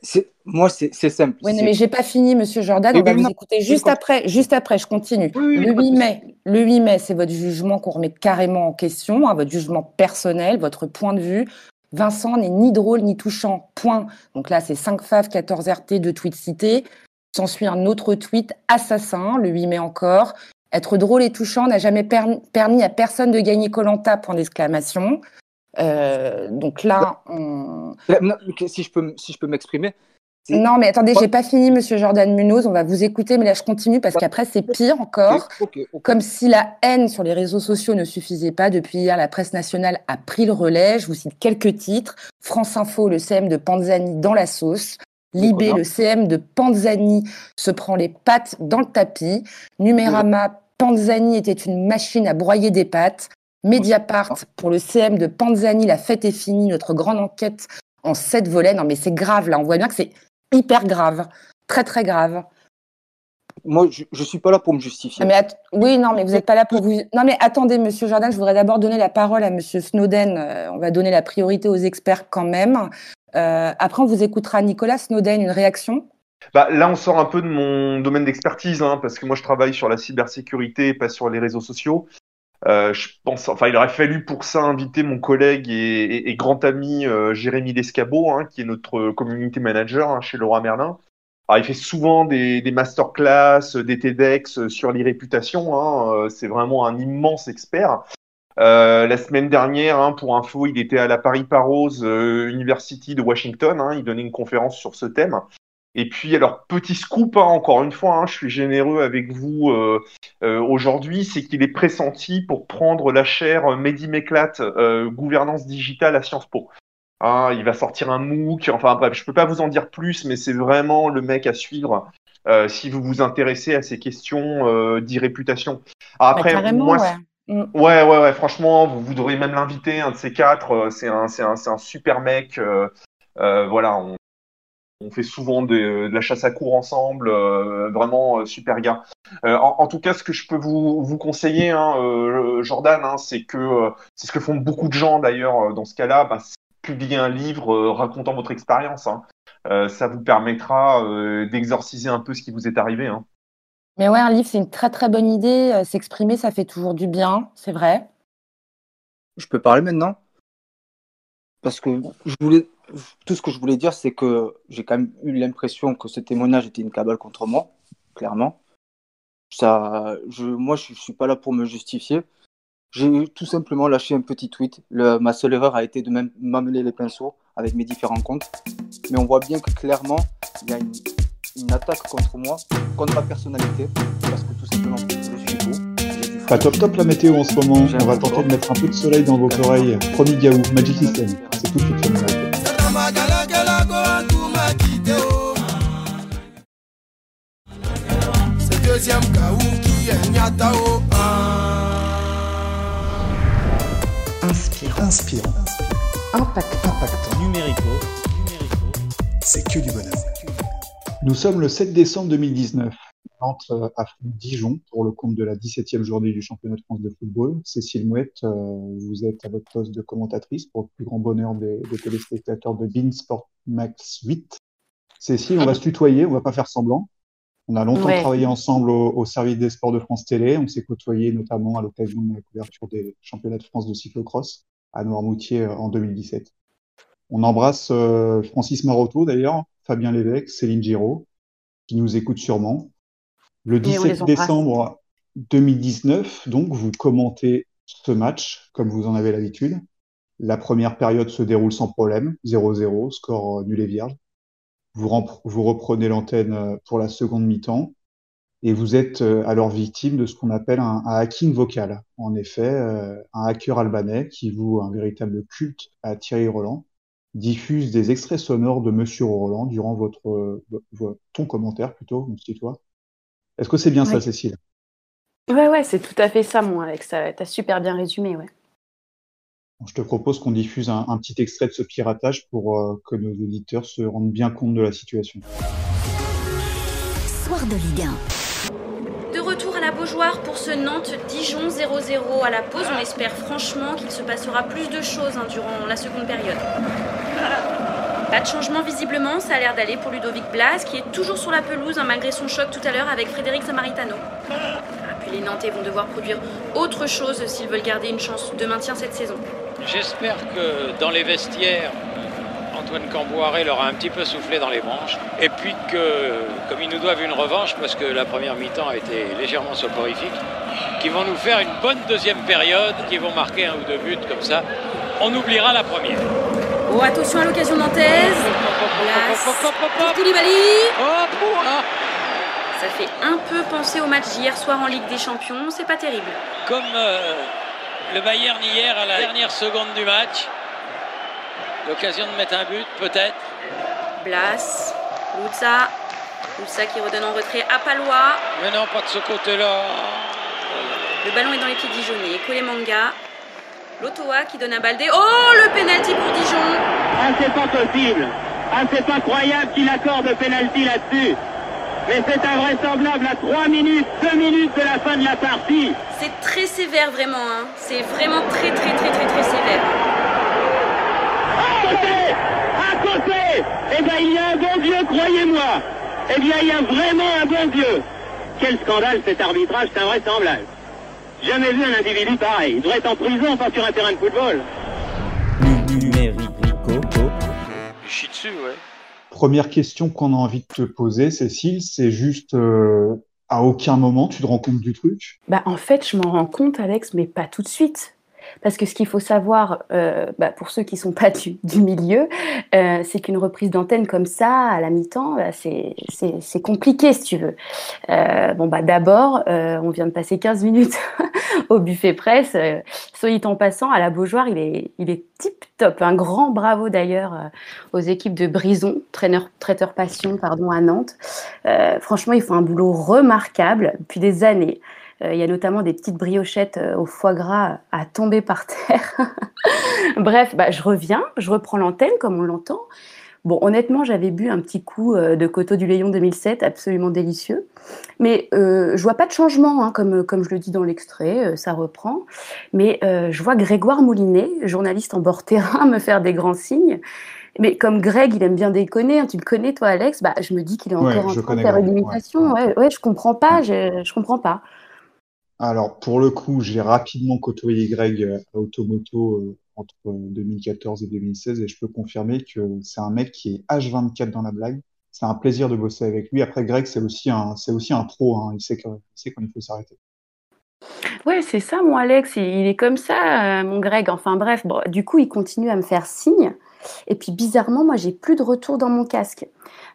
moi, c'est simple. Oui, mais j'ai pas fini, Monsieur Jordan. on va vous écouter juste après. Juste après, je continue. le 8 mai, le 8 mai, c'est votre jugement qu'on remet carrément en question, hein, votre jugement personnel, votre point de vue. Vincent n'est ni drôle ni touchant. Point. Donc là, c'est 5 faves, 14 RT, 2 tweets cités. S'ensuit un autre tweet assassin, le 8 mai encore. Être drôle et touchant n'a jamais permis à personne de gagner Colanta. Point d'exclamation. Euh, donc là, on... si je peux, si je peux m'exprimer. Non, mais attendez, j'ai pas fini, Monsieur Jordan Munoz. On va vous écouter, mais là, je continue parce qu'après, c'est pire encore. Comme si la haine sur les réseaux sociaux ne suffisait pas. Depuis hier, la presse nationale a pris le relais. Je vous cite quelques titres. France Info, le CM de Panzani dans la sauce. Libé, le CM de Panzani se prend les pattes dans le tapis. Numérama, Panzani était une machine à broyer des pattes. Mediapart, pour le CM de Panzani, la fête est finie, notre grande enquête en sept volets. Non, mais c'est grave, là. On voit bien que c'est hyper grave. Très, très grave. Moi, je ne suis pas là pour me justifier. Mais oui, non, mais vous n'êtes pas là pour vous. Non, mais attendez, monsieur Jordan, je voudrais d'abord donner la parole à monsieur Snowden. Euh, on va donner la priorité aux experts quand même. Euh, après, on vous écoutera Nicolas Snowden, une réaction? Bah, là, on sort un peu de mon domaine d'expertise, hein, parce que moi, je travaille sur la cybersécurité, pas sur les réseaux sociaux. Euh, je pense, enfin, il aurait fallu pour ça inviter mon collègue et, grand ami euh, Jérémy Lescabot, hein, qui est notre community manager hein, chez Laura Merlin. Alors, il fait souvent des, des masterclass, des TEDx sur les réputations. Hein, c'est vraiment un immense expert. Euh, la semaine dernière, hein, pour info, il était à la Paris Parrose University de Washington. Hein, il donnait une conférence sur ce thème. Et puis, alors, petit scoop, hein, encore une fois, hein, je suis généreux avec vous euh, euh, aujourd'hui, c'est qu'il est pressenti pour prendre la chaire euh, Mehdi Meklat, gouvernance digitale à Sciences Po. Hein, il va sortir un MOOC, enfin bref, je peux pas vous en dire plus, mais c'est vraiment le mec à suivre si vous vous intéressez à ces questions d'irréputation. Après, moi, mm. Ouais. ouais. ouais, franchement, vous, vous devriez même l'inviter, un de ces quatre. C'est un, un, un, super mec. voilà, on, fait souvent de, la chasse à cours ensemble, euh, vraiment euh, super gars. Euh, en, tout cas, ce que je peux vous, conseiller, hein, Jordan, hein, c'est que c'est ce que font beaucoup de gens d'ailleurs dans ce cas-là, bah, publier un livre racontant votre expérience. Hein. ça vous permettra d'exorciser un peu ce qui vous est arrivé. Mais ouais, un livre, c'est une très très bonne idée. S'exprimer, ça fait toujours du bien, c'est vrai. Je peux parler maintenant? Parce que je voulais, tout ce que je voulais dire, c'est que j'ai quand même eu l'impression que ce témoignage était une cabale contre moi, clairement. Ça, je, moi, je ne suis pas là pour me justifier. J'ai tout simplement lâché un petit tweet. Ma seule erreur a été de m'amener les pinceaux avec mes différents comptes. Mais on voit bien que clairement, il y a une, une, attaque contre moi, contre ma personnalité, parce que tout simplement, je suis beau. Pas top top la météo en ce moment. On va tenter de mettre un peu de soleil dans vos oreilles. Promis Gaou, Magic System. C'est tout de suite deuxième qui est Inspirant. Inspirant. Impact. Impact. Numérico. C'est que du bonheur. Nous sommes le 7 décembre 2019. Entre euh, à Dijon pour le compte de la 17e journée du championnat de France de football. Cécile Mouette, euh, vous êtes à votre poste de commentatrice pour le plus grand bonheur des, des téléspectateurs de Bean Sport Max 8. Cécile, on va se tutoyer, on va pas faire semblant. On a longtemps travaillé ensemble au, service des sports de France Télé. On s'est côtoyé notamment à l'occasion de la couverture des championnats de France de cyclocross à Noirmoutier euh, en 2017. On embrasse euh, Francis Maroto d'ailleurs, Fabien Lévesque, Céline Giraud, qui nous écoutent sûrement. Le 17 décembre 2019, donc, vous commentez ce match comme vous en avez l'habitude. La première période se déroule sans problème, 0-0, score nul et vierge. Vous, vous reprenez l'antenne euh, pour la seconde mi-temps. et vous êtes euh, alors victime de ce qu'on appelle un, hacking vocal. En effet, euh, un hacker albanais qui voue un véritable culte à Thierry Roland diffuse des extraits sonores de Monsieur Roland durant votre, ton commentaire plutôt, mon toi. Est-ce que c'est bien ça, Cécile? Ouais, ouais, c'est tout à fait ça, mon Alex. T'as super bien résumé, ouais. Je te propose qu'on diffuse un, petit extrait de ce piratage pour euh, que nos auditeurs se rendent bien compte de la situation. Soir de Ligue 1. De retour à la Beaujoire pour ce Nantes-Dijon 0-0 à la pause. On espère franchement qu'il se passera plus de choses hein, durant la seconde période. Pas de changement visiblement, ça a l'air d'aller pour Ludovic Blas qui est toujours sur la pelouse hein, malgré son choc tout à l'heure avec Frédéric Samaritano. Ah, puis les Nantais vont devoir produire autre chose s'ils veulent garder une chance de maintien cette saison. J'espère que dans les vestiaires, Antoine Camboiré leur a un petit peu soufflé dans les branches. Et puis que, comme ils nous doivent une revanche, parce que la première mi-temps a été légèrement soporifique, qu'ils vont nous faire une bonne deuxième période, qu'ils vont marquer un ou deux buts comme ça. On oubliera la première. Oh, attention à l'occasion nantaise. Koulibaly. Ça fait un peu penser au match d'hier soir en Ligue des Champions. C'est pas terrible. Comme euh, le Bayern hier à la dernière seconde du match. L'occasion de mettre un but, peut-être. Blas, Lutza. Lutza qui redonne en retrait à Palois. Mais non, pas de ce côté-là. Le ballon est dans les pieds dijonnais. Kolemanga. Lotoa qui donne un baldé. Oh, le penalty pour Dijon. Ah, c'est pas possible. Ah, c'est incroyable qu'il accorde le penalty là-dessus. Mais c'est invraisemblable à 3 minutes, 2 minutes de la fin de la partie. C'est très sévère vraiment. Hein. C'est vraiment très très très très très sévère. À côté À côté Eh bien il y a un bon Dieu, croyez-moi. Eh bien il y a vraiment un bon Dieu. Quel scandale cet arbitrage, c'est invraisemblable. Jamais vu un individu pareil. Il devrait être en prison, pas sur un terrain de football. Chie dessus, ouais. Première question qu'on a envie de te poser, Cécile, c'est juste euh, à aucun moment tu te rends compte du truc? Bah en fait, je m'en rends compte, Alex, mais pas tout de suite. Parce que ce qu'il faut savoir, euh, bah, pour ceux qui ne sont pas du, milieu, euh, c'est qu'une reprise d'antenne comme ça, à la mi-temps, bah, c'est compliqué, si tu veux. Euh, bon, bah, d'abord, on vient de passer 15 minutes au buffet presse. Soit en passant, à la Beaujoire, il est, il est tip top. Un grand bravo d'ailleurs aux équipes de Brison, traîneur, traiteur passion, pardon, à Nantes. franchement, ils font un boulot remarquable depuis des années. Euh, il y a notamment des petites briochettes euh, au foie gras à tomber par terre. Bref, bah, je reviens, je reprends l'antenne comme on l'entend. Bon, honnêtement, j'avais bu un petit coup euh, de Coteau du Léon 2007, absolument délicieux. Mais euh, je vois pas de changement, hein, comme, comme je le dis dans l'extrait, ça reprend. Mais je vois Grégoire Moulinet, journaliste en bord terrain, me faire des grands signes. Mais comme Greg, il aime bien déconner, hein, tu le connais toi, Alex, bah, je me dis qu'il est encore en train de faire une imitation. Ouais, ouais, je comprends pas, je, je comprends pas. Alors, pour le coup, j'ai rapidement côtoyé Greg euh, à Automoto euh, entre 2014 et 2016 et je peux confirmer que c'est un mec qui est H24 dans la blague. C'est un plaisir de bosser avec lui. Après, Greg, c'est aussi un, aussi un pro. Hein. Il, sait quand il faut s'arrêter. Ouais, c'est ça, mon Alex. Il est comme ça, euh, mon Greg. Enfin bref, du coup, il continue à me faire signe. Et puis bizarrement, moi, j'ai plus de retour dans mon casque.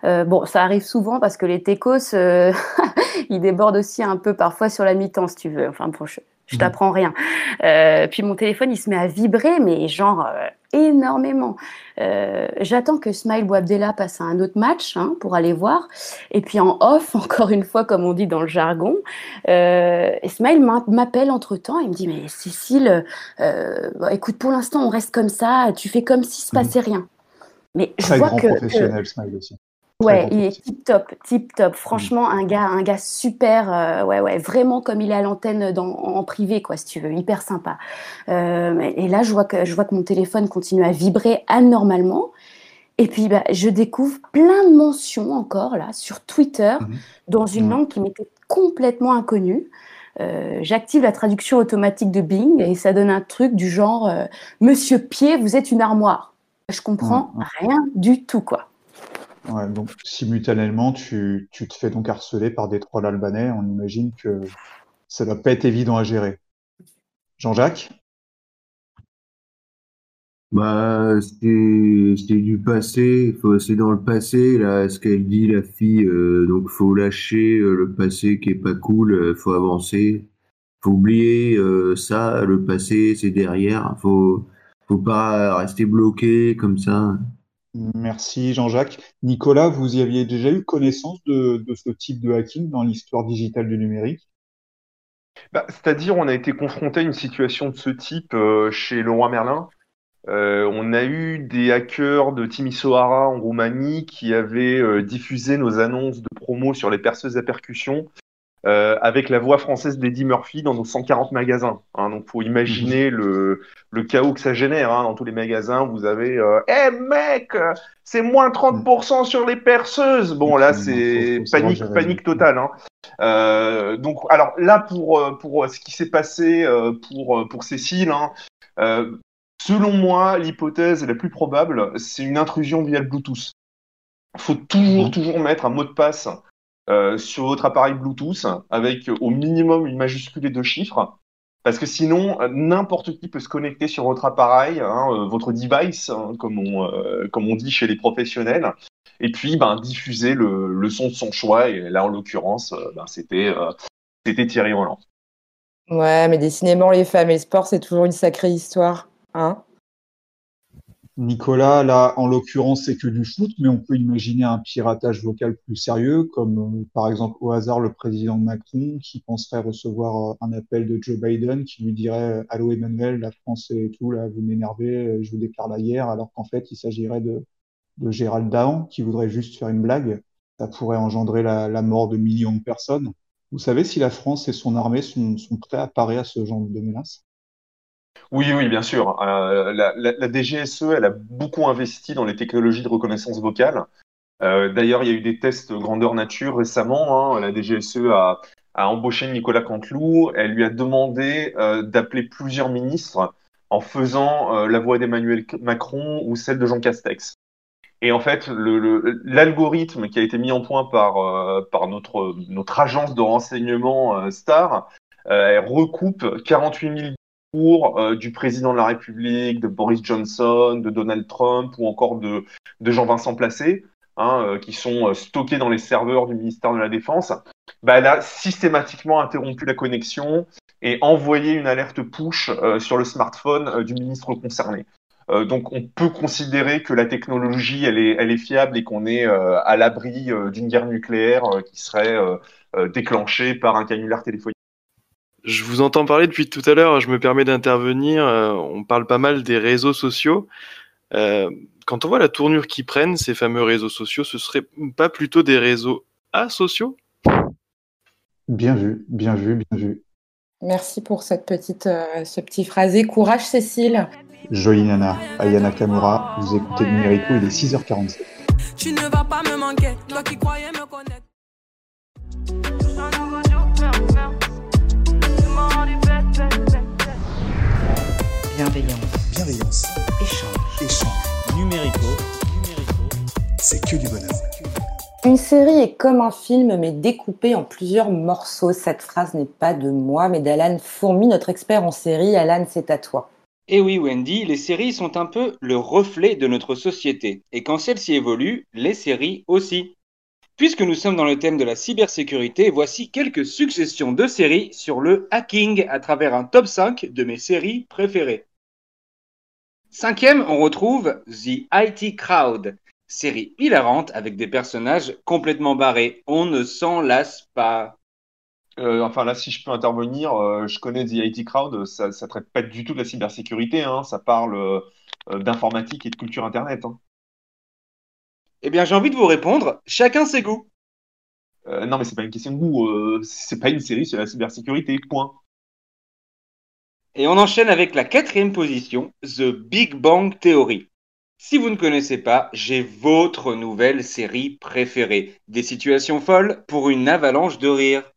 Euh, bon, ça arrive souvent parce que les techos, euh, ils débordent aussi un peu parfois sur la mi-temps, si tu veux. Enfin, bon, je mmh. t'apprends rien. Euh, puis mon téléphone, il se met à vibrer, mais genre euh, énormément. Euh, J'attends que Smile Boabdella passe à un autre match hein, pour aller voir. Et puis en off, encore une fois, comme on dit dans le jargon, Smile m'appelle entre temps. Il me dit mais Cécile, écoute, pour l'instant, on reste comme ça. Tu fais comme s'il se mmh. passait rien. Mais je vois que, professionnel, Smile aussi. Ouais, il est tip top, tip top. Franchement, un gars, un gars super. Euh, ouais, ouais, vraiment comme il est à l'antenne en privé, quoi, si tu veux, hyper sympa. Euh, et là, je vois que je vois que mon téléphone continue à vibrer anormalement. Et puis, bah, je découvre plein de mentions encore là sur Twitter mmh dans une mmh. langue qui m'était complètement inconnue. Euh, J'active la traduction automatique de Bing et ça donne un truc du genre Monsieur Pied, vous êtes une armoire. Je comprends mmh, rien du tout, quoi. Donc simultanément, tu, te fais donc harceler par des trolls albanais. On imagine que ça doit pas être évident à gérer. Jean-Jacques? Bah, c'est du passé, c'est dans le passé là, ce qu'elle dit la fille, euh, donc faut lâcher euh, le passé qui est pas cool, euh, faut avancer, faut oublier euh, ça, le passé c'est derrière, faut faut pas rester bloqué comme ça. Merci Jean-Jacques. Nicolas, vous y aviez déjà eu connaissance de, ce type de hacking dans l'histoire digitale du numérique? Bah, c'est-à-dire, on a été confronté à une situation de ce type euh, chez Leroy Merlin. Euh, on a eu des hackers de Timisoara en Roumanie qui avaient euh, diffusé nos annonces de promo sur les perceuses à percussion euh, avec la voix française d'Eddie Murphy dans nos 140 magasins. Hein. donc, faut imaginer le, le chaos que ça génère hein. dans tous les magasins. Vous avez, euh, Eh mec, c'est moins 30% sur les perceuses. Bon, là, c'est panique, panique totale. Hein. Euh, donc, alors là, pour pour ce qui s'est passé pour pour Cécile. Hein, euh, Selon moi, l'hypothèse la plus probable, c'est une intrusion via le Bluetooth. Il faut toujours, Mhm. toujours mettre un mot de passe euh, sur votre appareil Bluetooth avec au minimum une majuscule et deux chiffres. Parce que sinon, euh, n'importe qui peut se connecter sur votre appareil, hein, euh, votre device, hein, comme, on, comme on dit chez les professionnels, et puis ben, diffuser le, le son de son choix. Et là, en l'occurrence, ben, c'était c'était Thierry Roland. Ouais, mais décidément, les femmes et le sport, c'est toujours une sacrée histoire. Hein Nicolas, là, en l'occurrence, c'est que du foot, mais on peut imaginer un piratage vocal plus sérieux, comme euh, par exemple au hasard le président Macron qui penserait recevoir euh, un appel de Joe Biden qui lui dirait euh, Allô Emmanuel, la France et tout, là, vous m'énervez, je vous déclare la guerre, alors qu'en fait, il s'agirait de, Gérald Dahan qui voudrait juste faire une blague. Ça pourrait engendrer la, mort de millions de personnes. Vous savez si la France et son armée sont, sont prêts à parer à ce genre de menace? Oui, oui, bien sûr. Euh, la, DGSE, elle a beaucoup investi dans les technologies de reconnaissance vocale. Euh, d'ailleurs, il y a eu des tests grandeur nature récemment. Hein. La DGSE a, embauché Nicolas Canteloup. Elle lui a demandé euh, d'appeler plusieurs ministres en faisant la voix d'Emmanuel Macron ou celle de Jean Castex. Et en fait, l'algorithme qui a été mis en point par, notre, notre agence de renseignement STAR elle recoupe 48 000 discours euh, du président de la République, de Boris Johnson, de Donald Trump ou encore de, Jean-Vincent Placé, hein, euh, qui sont euh, stockés dans les serveurs du ministère de la Défense. Bah, elle a systématiquement interrompu la connexion et envoyé une alerte push euh, sur le smartphone du ministre concerné. Donc on peut considérer que la technologie elle est, elle est fiable et qu'on est à l'abri d'une guerre nucléaire qui serait déclenchée par un canular téléphonique. Je vous entends parler depuis tout à l'heure, je me permets d'intervenir. euh, on parle pas mal des réseaux sociaux. Euh, quand on voit la tournure qu'ils prennent, ces fameux réseaux sociaux, ce serait pas plutôt des réseaux asociaux? Bien vu, bien vu, bien vu. Merci pour cette petite, euh, ce petit phrasé. Courage, Cécile. Jolie Nana, Aya Nakamura, vous écoutez le Numérico, il est 6h47. Tu ne vas pas me manquer, toi qui croyais me connaître. Bienveillance. Bienveillance. Échange. Échange. Numérico. C'est que du bonheur. Une série est comme un film, mais découpé en plusieurs morceaux. Cette phrase n'est pas de moi, mais d'Alan Fourmi, notre expert en série. Alan, c'est à toi. Et oui, Wendy, les séries sont un peu le reflet de notre société. Et quand celle-ci évolue, les séries aussi. Puisque nous sommes dans le thème de la cybersécurité, voici quelques successions de séries sur le hacking à travers un top 5 de mes séries préférées. Cinquième, on retrouve The IT Crowd, série hilarante avec des personnages complètement barrés. On ne s'en lasse pas. Euh, enfin là, si je peux intervenir, euh, je connais The IT Crowd, ça, ça traite pas du tout de la cybersécurité, hein, ça parle euh, d'informatique et de culture Internet. Hein. Eh bien, j'ai envie de vous répondre, chacun ses goûts. Non, mais c'est pas une question de goût, c'est pas une série sur la cybersécurité, point. Et on enchaîne avec la quatrième position, The Big Bang Theory. Si vous ne connaissez pas, j'ai votre nouvelle série préférée. Des situations folles pour une avalanche de rire.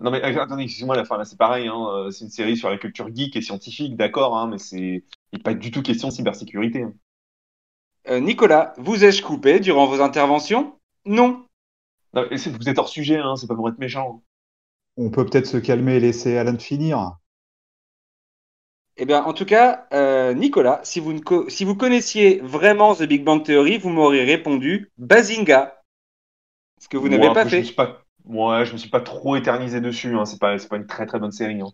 Non mais euh, attendez, excusez-moi, la fin là c'est pareil, hein, euh, c'est une série sur la culture geek et scientifique, d'accord, hein, mais c'est pas du tout question de cybersécurité. hein. Euh, Nicolas, vous ai-je coupé durant vos interventions? Non. Vous êtes hors sujet, hein, c'est pas pour être méchant. On peut peut-être se calmer et laisser Alan finir. Eh bien, en tout cas, euh, Nicolas, si vous, ne co- si vous connaissiez vraiment The Big Bang Theory, vous m'auriez répondu Bazinga. Ce que vous n'avez pas Je fait. suis pas, ouais, je me suis pas trop éternisé dessus. Hein. C'est pas, c'est pas une très très bonne série. Hein.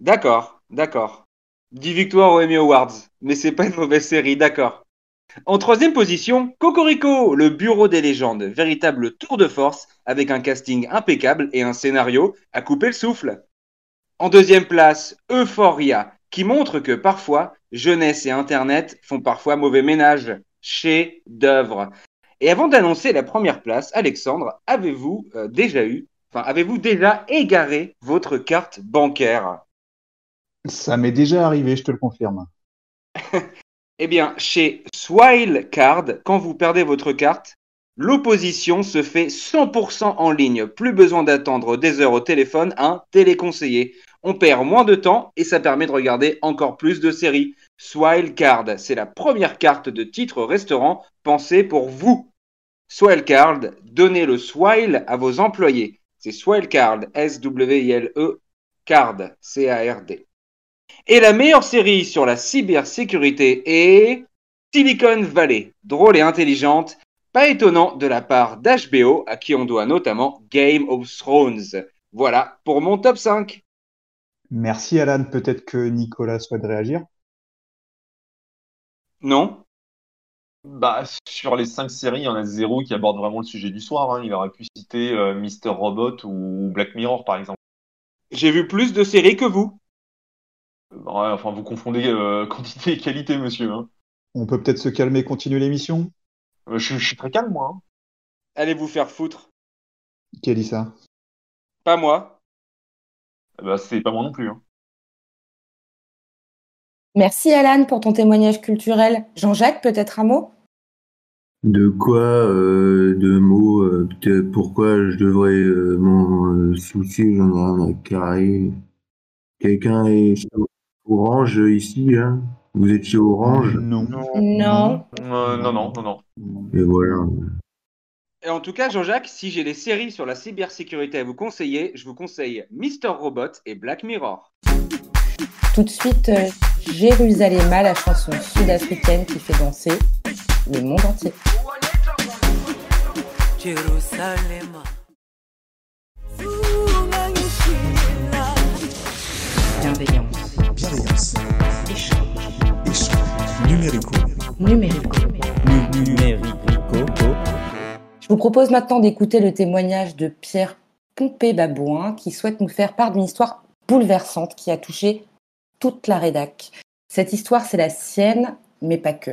D'accord, d'accord. 10 victoires aux Emmy Awards, mais c'est pas une mauvaise série, d'accord. En troisième position, Cocorico, le bureau des légendes, véritable tour de force avec un casting impeccable et un scénario à couper le souffle. En deuxième place, Euphoria, qui montre que parfois, jeunesse et Internet font parfois mauvais ménage. Chef d'œuvre. Et avant d'annoncer la première place, Alexandre, avez-vous euh, déjà eu, enfin, avez-vous déjà égaré votre carte bancaire? Ça m'est déjà arrivé, je te le confirme. Eh bien, chez Swile Card, quand vous perdez votre carte, l'opposition se fait 100% en ligne. Plus besoin d'attendre des heures au téléphone, un téléconseiller. On perd moins de temps et ça permet de regarder encore plus de séries. Swile Card, c'est la première carte de titre restaurant pensée pour vous. Swile Card, donnez le Swile à vos employés. C'est Swile Card, S-W-I-L-E, Card, C-A-R-D. Et la meilleure série sur la cybersécurité est Silicon Valley, drôle et intelligente, pas étonnant de la part d'HBO, à qui on doit notamment Game of Thrones. Voilà pour mon top 5. Merci Alan, peut-être que Nicolas souhaite réagir. Non Bah, sur les cinq séries, il y en a zéro qui aborde vraiment le sujet du soir. hein. Il aurait pu citer euh, Mister Robot ou Black Mirror, par exemple. J'ai vu plus de séries que vous. Ouais, enfin, vous confondez euh, quantité et qualité, monsieur. hein. On peut peut-être se calmer et continuer l'émission? Euh, je, je suis très calme, moi. hein. Allez vous faire foutre. Qui a dit ça? Pas moi. Bah, c'est pas moi non plus. hein. Merci Alan pour ton témoignage culturel. Jean-Jacques, peut-être un mot? De quoi, euh, de mots, euh, pourquoi je devrais euh, m'en euh, soucier, j'en ai rien à carrer. Quelqu'un est chez Orange ici, hein? Vous êtes chez Orange? Non. Non. Non, non, non, non. Et voilà. Et en tout cas, Jean-Jacques, si j'ai les séries sur la cybersécurité à vous conseiller, je vous conseille Mister Robot et Black Mirror. Tout de suite, euh, Jérusalem, la chanson sud-africaine qui fait danser le monde entier. Bienveillance. Bienveillance. Échange. Échange. Numérico. Numérico. Numérico. Vous propose maintenant d'écouter le témoignage de Pierre Pompé-Babouin qui souhaite nous faire part d'une histoire bouleversante qui a touché toute la rédac. Cette histoire, c'est la sienne, mais pas que.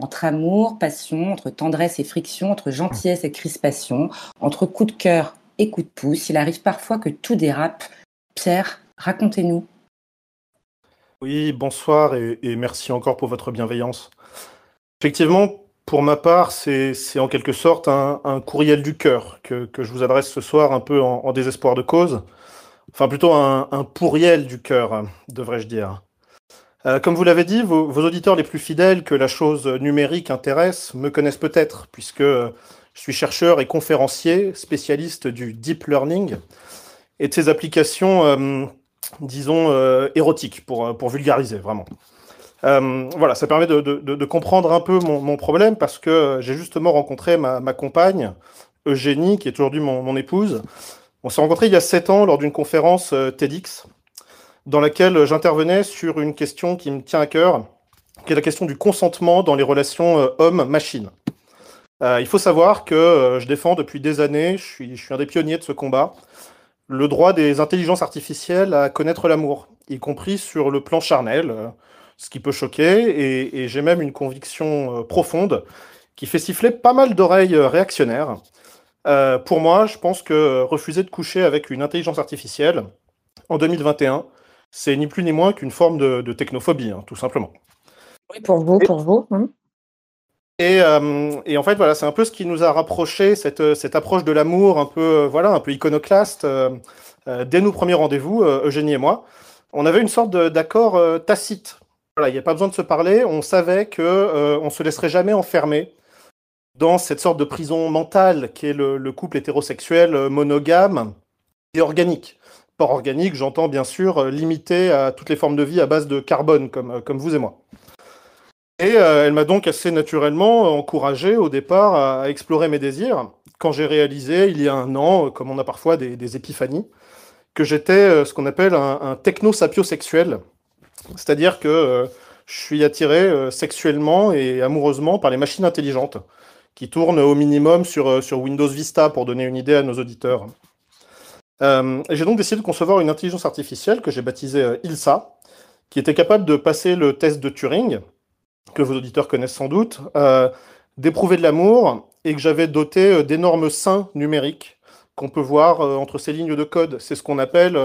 Entre amour, passion, entre tendresse et friction, entre gentillesse et crispation, entre coup de cœur et coup de pouce, il arrive parfois que tout dérape. Pierre, racontez-nous. Oui, bonsoir et merci encore pour votre bienveillance. Effectivement, pour ma part, c'est en quelque sorte un, courriel du cœur que, je vous adresse ce soir un peu en, désespoir de cause. Enfin, plutôt un, pourriel du cœur, devrais-je dire. Euh, comme vous l'avez dit, vos, auditeurs les plus fidèles que la chose numérique intéresse me connaissent peut-être, puisque je suis chercheur et conférencier, spécialiste du deep learning et de ces applications, euh, disons, euh, érotiques, pour vulgariser vraiment. Euh, voilà, ça permet de, de- de- comprendre un peu mon, mon problème parce que j'ai justement rencontré ma, ma compagne, Eugénie, qui est aujourd'hui mon, mon épouse. On s'est rencontrés il y a sept ans lors d'une conférence euh, TEDx dans laquelle j'intervenais sur une question qui me tient à cœur, qui est la question du consentement dans les relations euh, homme-machine. Euh, il faut savoir que euh, je défends depuis des années, je suis, je suis un des pionniers de ce combat, le droit des intelligences artificielles à connaître l'amour, y compris sur le plan charnel, ce qui peut choquer, et, et j'ai même une conviction euh, profonde qui fait siffler pas mal d'oreilles euh, réactionnaires. Euh, pour moi, je pense que refuser de coucher avec une intelligence artificielle en 2021, c'est ni plus ni moins qu'une forme de, de technophobie, hein, tout simplement. Oui, pour vous, pour vous. hein. Et, euh, et en fait, voilà, c'est un peu ce qui nous a rapproché cette, cette approche de l'amour un peu, voilà, un peu iconoclaste. euh, dès nos premiers rendez-vous, Eugénie et moi, on avait une sorte d'accord tacite. Il n'y a pas besoin de se parler. On savait que euh, on se laisserait jamais enfermer dans cette sorte de prison mentale qui est le, le couple hétérosexuel euh, monogame et organique. Par organique, j'entends bien sûr limité à toutes les formes de vie à base de carbone, comme, comme vous et moi. Et elle m'a donc assez naturellement encouragé au départ à, explorer mes désirs, quand j'ai réalisé, il y a un an, comme on a parfois des, épiphanies, que j'étais ce qu'on appelle un, un techno-sapiosexuel. C'est-à-dire que je suis attiré sexuellement et amoureusement par les machines intelligentes qui tourne au minimum sur, euh, Windows Vista, pour donner une idée à nos auditeurs. Euh, j'ai donc décidé de concevoir une intelligence artificielle que j'ai baptisée euh, ILSA, qui était capable de passer le test de Turing, que vos auditeurs connaissent sans doute, d'éprouver de l'amour, et que j'avais doté d'énormes seins numériques qu'on peut voir entre ces lignes de code. C'est ce qu'on appelle,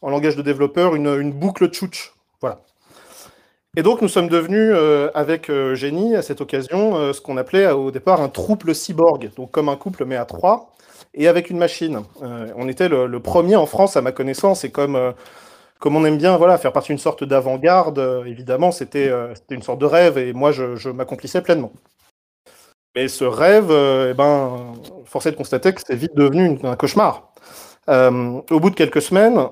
en langage de développeur, une, une boucle tchouch. Voilà. Et donc nous sommes devenus, euh, avec euh, Génie, à cette occasion, euh, ce qu'on appelait au départ un trouble cyborg, donc comme un couple mais à trois, et avec une machine. on était le, premier en France, à ma connaissance, et comme, comme on aime bien voilà, faire partie d'une sorte d'avant-garde, évidemment, c'était une sorte de rêve, et moi je, m'accomplissais pleinement. Mais ce rêve, eh ben, force est de constater que c'est vite devenu un cauchemar. au bout de quelques semaines,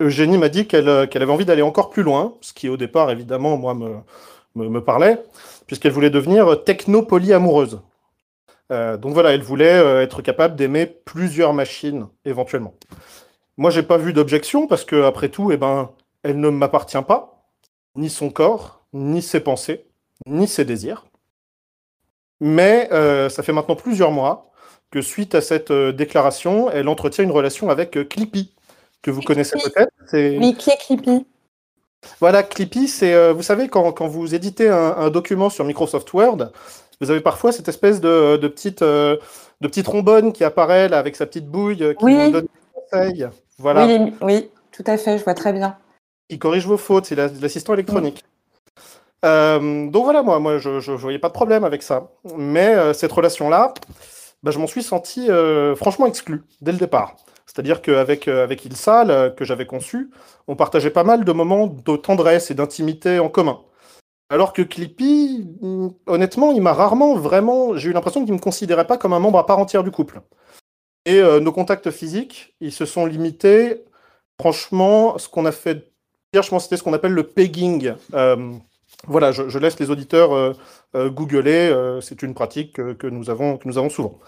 Eugénie m'a dit euh, qu'elle avait envie d'aller encore plus loin, ce qui au départ, évidemment, moi, me, parlait, puisqu'elle voulait devenir techno-polyamoureuse. Euh, donc voilà, elle voulait euh, être capable d'aimer plusieurs machines éventuellement. Moi, j'ai pas vu d'objection parce que après tout, eh ben, elle ne m'appartient pas, ni son corps, ni ses pensées, ni ses désirs. Mais ça fait maintenant plusieurs mois que suite à cette déclaration, elle entretient une relation avec Clippy, que vous connaissez peut-être. Oui, qui est Clippy Voilà, Clippy, c'est, euh, vous savez, quand, quand vous éditez un, document sur Microsoft Word, vous avez parfois cette espèce de, de petite, euh, de petite trombone qui apparaît là, avec sa petite bouille, euh, qui vous donne des conseils. Voilà. Oui, oui, tout à fait, je vois très bien. Qui corrige vos fautes, c'est l'assistant électronique. donc voilà, moi, moi je ne voyais pas de problème avec ça. Mais cette relation-là, bah, je m'en suis senti franchement exclu dès le départ. C'est-à-dire qu'avec euh, avec Ilsa, que j'avais conçu, on partageait pas mal de moments de tendresse et d'intimité en commun. Alors que Clippy, mm, honnêtement, il m'a rarement vraiment. J'ai eu l'impression qu'il ne me considérait pas comme un membre à part entière du couple. Et euh, nos contacts physiques, ils se sont limités, franchement, ce qu'on a fait. c'était ce qu'on appelle le pegging. Euh, voilà, je, laisse les auditeurs googler. c'est une pratique que, nous avons, que nous avons souvent.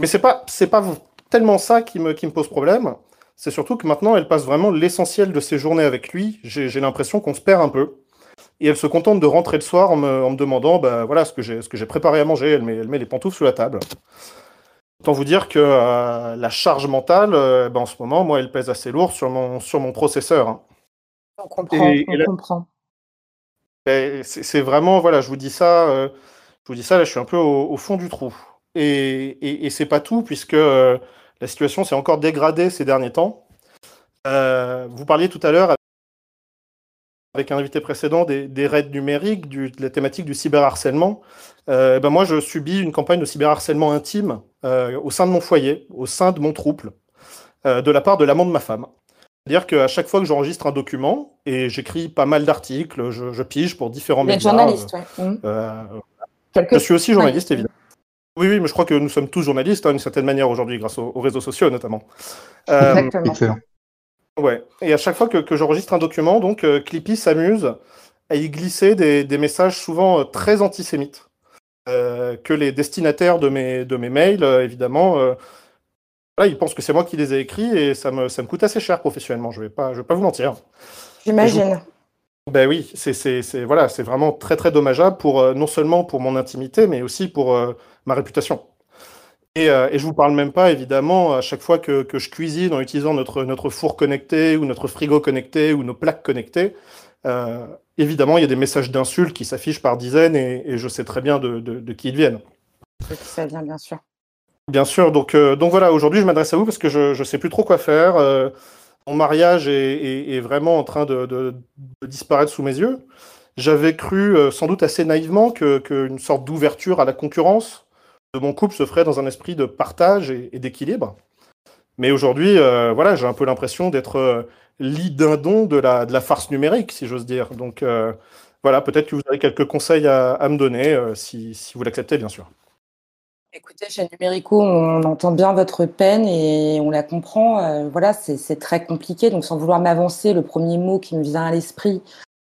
Mais c'est pas, c'est pas tellement ça qui me, qui me pose problème. C'est surtout que maintenant, elle passe vraiment l'essentiel de ses journées avec lui. J'ai l'impression qu'on se perd un peu. Et elle se contente de rentrer le soir en me, demandant bah, voilà, ce que j'ai préparé à manger. Elle met, elle met les pantoufles sous la table. Autant vous dire que euh, la charge mentale, euh, ben, en ce moment, moi, elle pèse assez lourd sur mon, sur mon processeur. Hein. On comprend. on comprend. Ben, c'est vraiment, voilà, je vous dis ça, euh, je vous dis ça, là, je suis un peu au, fond du trou. Et, et, et c'est pas tout, puisque la situation s'est encore dégradée ces derniers temps. Euh, vous parliez tout à l'heure avec un invité précédent des, raids numériques, de la thématique du cyberharcèlement. Euh, ben moi, je subis une campagne de cyberharcèlement intime euh, au sein de mon foyer, au sein de mon trouble, de la part de l'amant de ma femme. C'est-à-dire qu'à chaque fois que j'enregistre un document, et j'écris pas mal d'articles, je, pige pour différents médias. journaliste, oui. Je suis aussi journaliste, évidemment. Oui, oui, mais je crois que nous sommes tous journalistes, hein, d'une certaine manière, aujourd'hui, grâce aux, réseaux sociaux, notamment. Euh, Exactement. Excellent. Ouais. Et à chaque fois que, j'enregistre un document, donc, euh, Clippy s'amuse à y glisser des, messages souvent euh, très antisémites. que les destinataires de mes, de mes mails, évidemment, ils pensent que c'est moi qui les ai écrits et ça me, ça me coûte assez cher professionnellement, je ne vais, pas, je vais pas vous mentir. J'imagine. Ben oui, c'est voilà, c'est vraiment très très dommageable pour non seulement pour mon intimité, mais aussi pour ma réputation. Euh, et, je vous parle même pas, évidemment, à chaque fois que, je cuisine en utilisant notre, notre four connecté ou notre frigo connecté ou nos plaques connectées, euh, évidemment, il y a des messages d'insultes qui s'affichent par dizaines et, je sais très bien de, qui ils viennent. Ça vient, bien sûr. Bien sûr. Donc, euh, donc voilà, aujourd'hui, je m'adresse à vous parce que je ne sais plus trop quoi faire. Mon mariage est, vraiment en train de, disparaître sous mes yeux. J'avais cru, sans doute assez naïvement, qu'une sorte d'ouverture à la concurrence de mon couple se ferait dans un esprit de partage et, d'équilibre. Mais aujourd'hui, euh, voilà, j'ai un peu l'impression d'être euh, l'idindon de la, farce numérique, si j'ose dire. Donc euh, voilà, peut-être que vous avez quelques conseils à, me donner, si, vous l'acceptez, bien sûr. Écoutez, chez Numérico, on entend bien votre peine et on la comprend. Euh, voilà, c'est très compliqué. Donc, sans vouloir m'avancer, le premier mot qui me vient à l'esprit,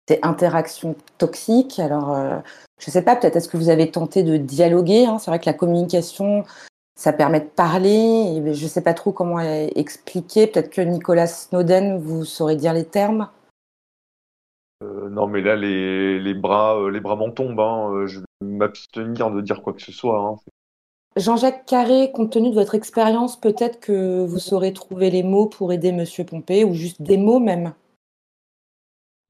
c'est interaction toxique. Alors, euh, je ne sais pas, peut-être est-ce que vous avez tenté de dialoguer hein? C'est vrai que la communication, ça permet de parler. Et je ne sais pas trop comment expliquer. Peut-être que Nicolas Snowden, vous saurez dire les termes. Euh, non, mais là, les, les bras, les bras m'en tombent. Hein. Je vais m'abstenir de dire quoi que ce soit. Hein. Jean-Jacques Carré, compte tenu de votre expérience, peut-être que vous saurez trouver les mots pour aider Monsieur Pompée, ou juste des mots même.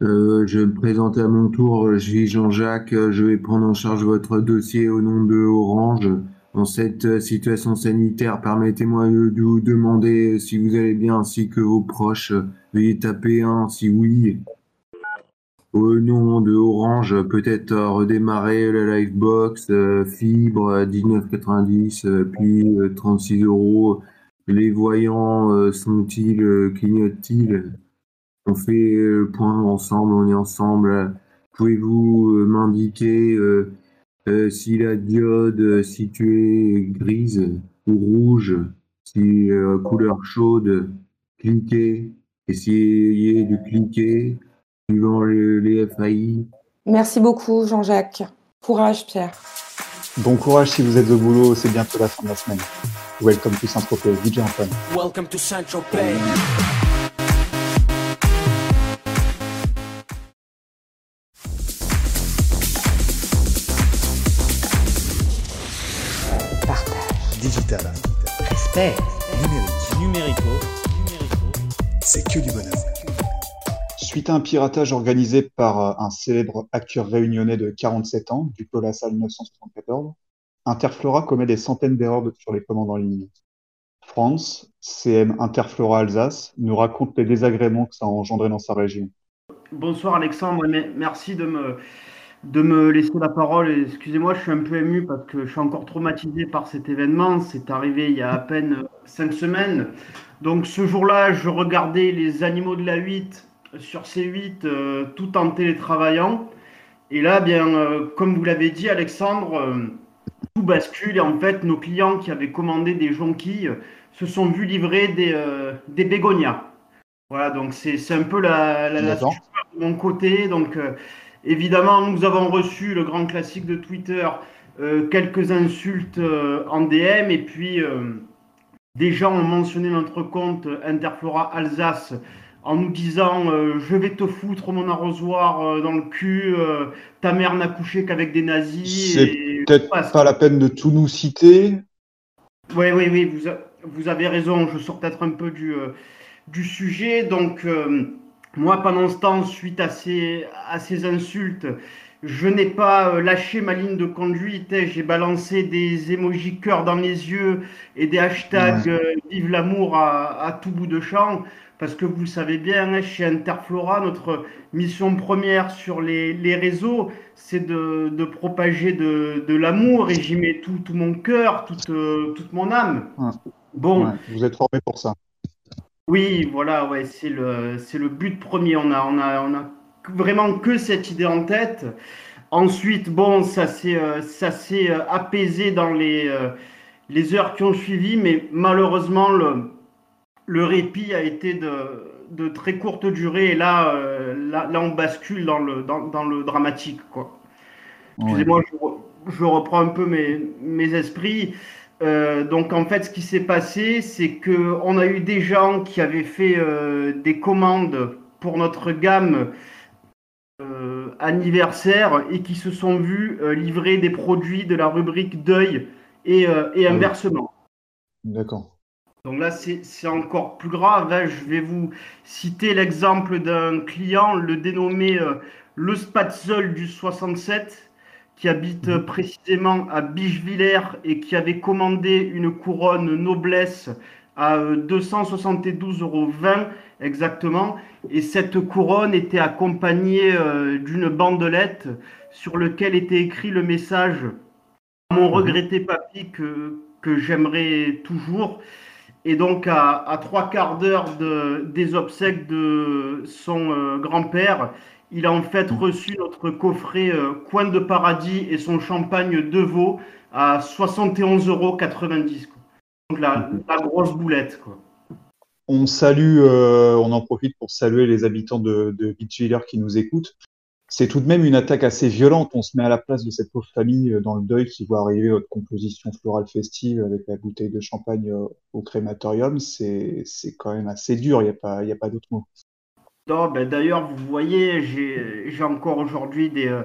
Euh, je me présenter à mon tour. Je suis Jean-Jacques. Je vais prendre en charge votre dossier au nom de Orange. Dans cette situation sanitaire, permettez-moi de vous demander si vous allez bien ainsi que vos proches. Veuillez taper un si oui au nom de Orange, peut-être redémarrer la Livebox, euh, fibre 19,90, euh, puis 36 euh, euros. Les voyants sont-ils, clignotent-ils? On fait le point ensemble, on est ensemble. Pouvez-vous m'indiquer si la diode située grise ou rouge, si couleur chaude, cliquez, essayez de cliquer suivant les FAI. Merci beaucoup, Jean-Jacques. Courage, Pierre. Bon courage si vous êtes au boulot, c'est bientôt la fin de la semaine. Welcome to Saint-Tropez, DJ Antoine. Welcome to Saint-Tropez. Partage. Digital. Respect. Suite à un piratage organisé par euh, un célèbre acteur réunionnais de 47 ans, du Colossal 1974, Interflora commet des centaines d'erreurs sur les commandes en ligne. France, CM Interflora Alsace, nous raconte les désagréments que ça a engendré dans sa région. Bonsoir Alexandre, merci de me, de me laisser la parole. Excusez-moi, je suis un peu ému parce que je suis encore traumatisé par cet événement. C'est arrivé il y a à peine cinq semaines. Donc ce jour-là, je regardais les animaux de la 8 sur C8 euh, tout en télétravaillant. Et là, bien, euh, comme vous l'avez dit, Alexandre, euh, tout bascule et en fait, nos clients qui avaient commandé des jonquilles se sont vus livrer des, des bégonias. Voilà, donc c'est un peu la, la, de mon côté. Donc, évidemment, nous avons reçu le grand classique de Twitter, quelques insultes en DM et puis des gens ont mentionné notre compte Interflora Alsace en nous disant euh, je vais te foutre mon arrosoir euh, dans le cul, euh, ta mère n'a couché qu'avec des nazis. C'est peut-être pas la peine de tout nous citer. Oui, oui, oui, vous, vous avez raison, je sors peut-être un peu du, du sujet. Donc, moi, pendant ce temps, suite à ces, à ces insultes, je n'ai pas lâché ma ligne de conduite, j'ai balancé des émojis cœur dans les yeux et des hashtags vive l'amour à, à, tout bout de champ parce que vous savez bien, hein, chez Interflora, notre mission première sur les, réseaux, c'est de, propager de, l'amour et j'y mets tout, mon cœur, toute, euh, toute mon âme. Bon. vous êtes formé pour ça. Oui, voilà, ouais, c'est le, le but premier. On a, on, a, on a vraiment que cette idée en tête. Ensuite, bon, ça s'est euh, euh, apaisé dans les, les heures qui ont suivi, mais malheureusement, le, le répit a été de, très courte durée et là, euh, là, on bascule dans le, dans, le dramatique. Quoi. Excusez-moi, je, reprends un peu mes, mes esprits. Euh, donc en fait, ce qui s'est passé, c'est qu'on a eu des gens qui avaient fait euh, des commandes pour notre gamme anniversaire et qui se sont vus livrer des produits de la rubrique deuil et, et inversement. D'accord. Donc là, c'est encore plus grave. Hein. Je vais vous citer l'exemple d'un client, le dénommé euh, Le Spatzel du 67, qui habite euh, précisément à Bichevillers et qui avait commandé une couronne noblesse à 272,20 euh, euros exactement. Et cette couronne était accompagnée d'une bandelette sur laquelle était écrit le message Mon mhm. regretté papy que, que j'aimerais toujours. Et donc, à, trois quarts d'heure de, des obsèques de son euh, grand-père, il a en fait reçu notre coffret euh, Coin de Paradis et son champagne de veau à 71,90 euros. Donc la, la, grosse boulette. Quoi. On salue, euh, on en profite pour saluer les habitants de, de Beachviller qui nous écoutent. C'est tout de même une attaque assez violente. On se met à la place de cette pauvre famille euh, dans le deuil qui voit arriver votre composition florale festive avec la bouteille de champagne euh, au crématorium. C'est quand même assez dur. Il n'y a pas, y a pas d'autre mot. Ben D'ailleurs, vous voyez, j'ai encore aujourd'hui des, euh,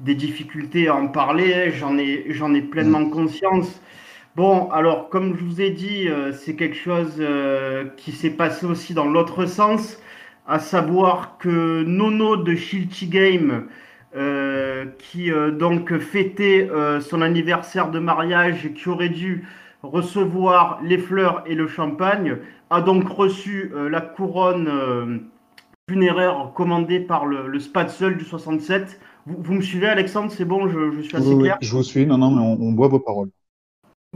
des, difficultés à en parler. J'en ai, ai pleinement mmh. conscience. Bon, alors, comme je vous ai dit, euh, c'est quelque chose euh, qui s'est passé aussi dans l'autre sens, à savoir que Nono de Shilty Game, euh, qui donc fêtait son anniversaire de mariage et qui aurait dû recevoir les fleurs et le champagne, a donc reçu la couronne funéraire commandée par le, le Spatzel du 67. Vous, me suivez, Alexandre? C'est bon, je, suis assez clair? Je vous suis, non, non, mais on, on boit vos paroles.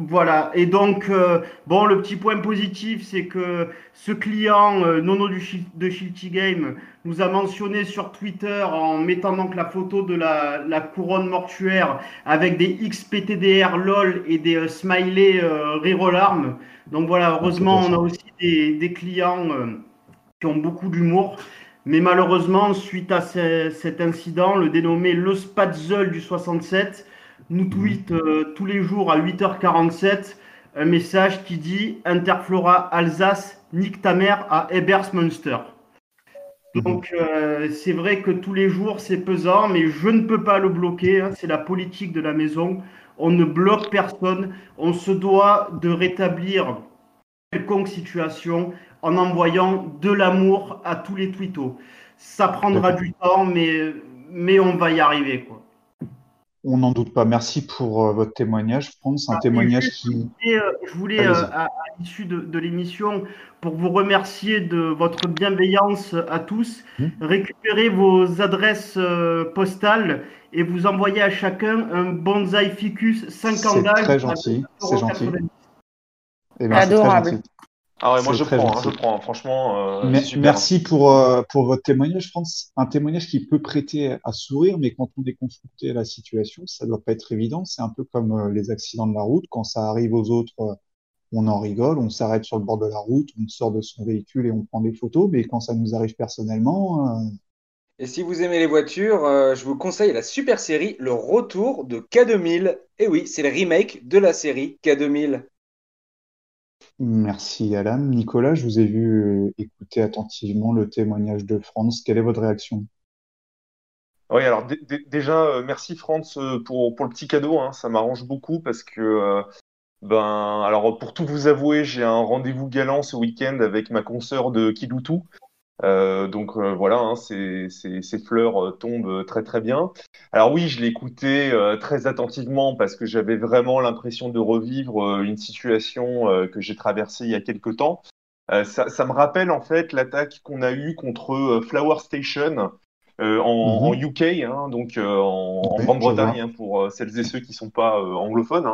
Voilà, et donc, euh, bon, le petit point positif, c'est que ce client, euh, Nono du, de Shilty Game, nous a mentionné sur Twitter en mettant donc la photo de la, la couronne mortuaire avec des XPTDR LOL et des euh, smileys rire larmes. Donc voilà, heureusement, on a aussi des, des clients qui ont beaucoup d'humour. Mais malheureusement, suite à cet incident, le dénommé Le Spatzel du 67, nous tweet euh, tous les jours à 8h47 un message qui dit Interflora Alsace, nique ta mère à Ebersmünster. Mhm. Donc euh, c'est vrai que tous les jours c'est pesant, mais je ne peux pas le bloquer. Hein. c'est la politique de la maison. On ne bloque personne. On se doit de rétablir quelconque situation en envoyant de l'amour à tous les twittos. Ça prendra du temps, mais, mais on va y arriver. Quoi. On n'en doute pas. Merci pour euh, votre témoignage, France. Un ah, témoignage qui. je voulais, euh, à, l'issue de, l'émission, pour vous remercier de votre bienveillance à tous, hmm. récupérer vos adresses euh, postales et vous envoyer à chacun un bonsaï ficus 50 C'est très gentil. C'est gentil. Adorable. Ah ouais, moi je prends, hein, je prends, franchement. Euh, merci pour, euh, pour votre témoignage, France. Un témoignage qui peut prêter à sourire, mais quand on est confronté à la situation, ça doit pas être évident. C'est un peu comme euh, les accidents de la route. Quand ça arrive aux autres, euh, on en rigole, on s'arrête sur le bord de la route, on sort de son véhicule et on prend des photos. Mais quand ça nous arrive personnellement. Et si vous aimez les voitures, je vous conseille la super série Le Retour de K2000. Et oui, c'est le remake de la série K2000. Merci Alan. Nicolas, je vous ai vu euh, écouter attentivement le témoignage de France. Quelle est votre réaction? Oui, alors déjà, euh, merci France euh, pour, le petit cadeau. Hein. ça m'arrange beaucoup parce que, ben, alors pour tout vous avouer, j'ai un rendez-vous galant ce week-end avec ma consoeur de Kiloutou. Euh, donc euh, voilà, hein, ces, fleurs euh, tombent très très bien. Alors oui, je écouté très attentivement parce que j'avais vraiment l'impression de revivre une situation que j'ai traversée il y a quelque temps. Ça, me rappelle en fait l'attaque qu'on a eue contre Flower Station en, UK, mhm. hein, donc en, Grande-Bretagne, hein, pour celles et ceux qui ne sont pas anglophones.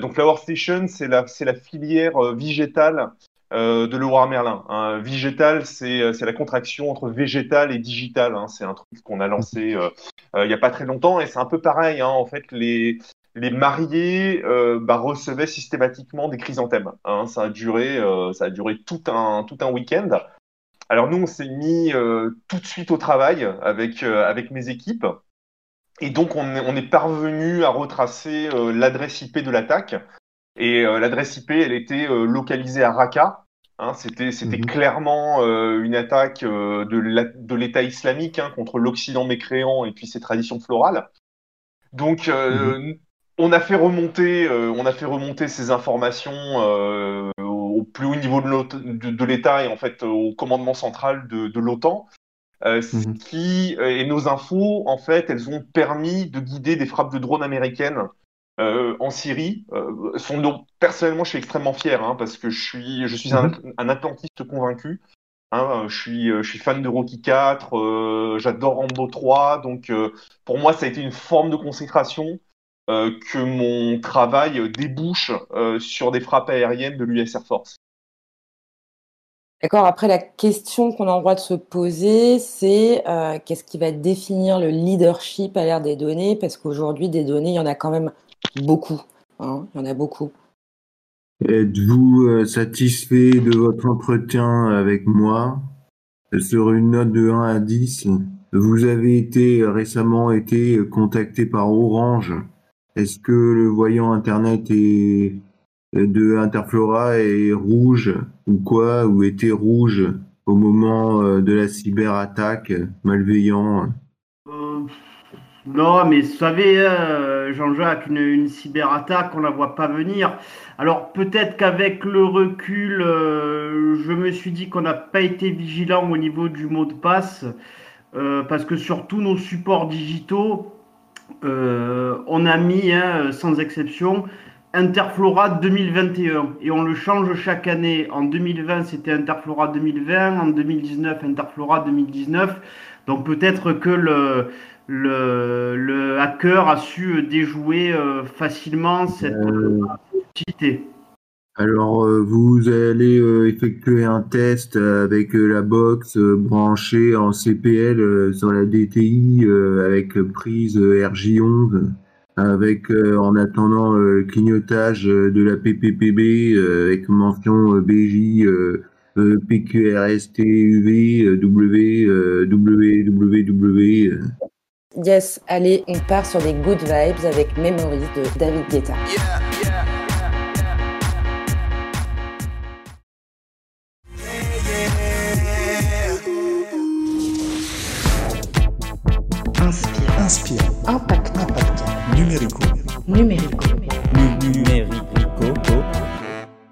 donc Flower Station, c'est la, la filière végétale euh, de Leroy Merlin. Végétal, euh, c'est la contraction entre végétal et digital. Hein. C'est un truc qu'on a lancé euh, il n'y a pas très longtemps et c'est un peu pareil. Hein. En fait, les, les mariés bah, recevaient systématiquement des chrysanthèmes. Hein. Ça a duré, ça a duré tout un, tout un week-end. Alors nous, on s'est mis tout de suite au travail avec, avec mes équipes. Et donc, on est, on est parvenu à retracer l'adresse IP de l'attaque. Et l'adresse IP, elle était localisée à Raqqa, Hein, c'était c'était mhm. clairement euh, une attaque euh, de l'État islamique hein, contre l'Occident mécréant et puis ses traditions florales. Donc euh, mhm. on a fait remonter on a fait remonter ces informations au, plus haut niveau de l'État et en fait au commandement central de, de l'OTAN. Mhm. qui et nos infos en fait elles ont permis de guider des frappes de drones américaines euh, en Syrie. Euh, sont donc, personnellement, je suis extrêmement fier hein, parce que je suis, je suis un, mhm. un atlantiste convaincu. Hein, je, suis, je suis fan de Rocky 4, euh, j'adore Rambo 3, donc euh, pour moi ça a été une forme de consécration que mon travail débouche sur des frappes aériennes de l'US Air Force. D'accord, après la question qu'on a le droit de se poser, c'est qu'est-ce qui va définir le leadership à l'ère des données? Parce qu'aujourd'hui, des données, il y en a quand même beaucoup. Hein, il y en a beaucoup. Êtes-vous euh, satisfait de votre entretien avec moi? Sur une note de 1 à 10, vous avez été récemment été contacté par Orange. Est-ce que le voyant Internet de Interflora est rouge ou quoi ou était rouge au moment euh, de la cyberattaque malveillant? Euh, non, mais vous savez, hein, Jean-Jacques, une, cyberattaque, on la voit pas venir. Alors peut-être qu'avec le recul, euh, je me suis dit qu'on n'a pas été vigilant au niveau du mot de passe, euh, parce que sur tous nos supports digitaux, euh, on a mis, hein, sans exception, Interflora 2021 et on le change chaque année. En 2020, c'était Interflora 2020, en 2019, Interflora 2019. Donc peut-être que le, le, le hacker a su déjouer euh, facilement cette Euh, utilité. Alors, euh, vous allez euh, effectuer un test euh, avec euh, la box euh, branchée en CPL euh, sur la DTI euh, avec prise euh, RJ11, avec euh, en attendant euh, le clignotage euh, de la PPPB euh, avec mention euh, BJ euh, euh, PQRSTUV euh, W euh, euh. Yes, allez, on part sur des good vibes avec Memories de David Guetta. Inspire. Inspire. Impact. Impactant. Numérico. Numérico. Numérico.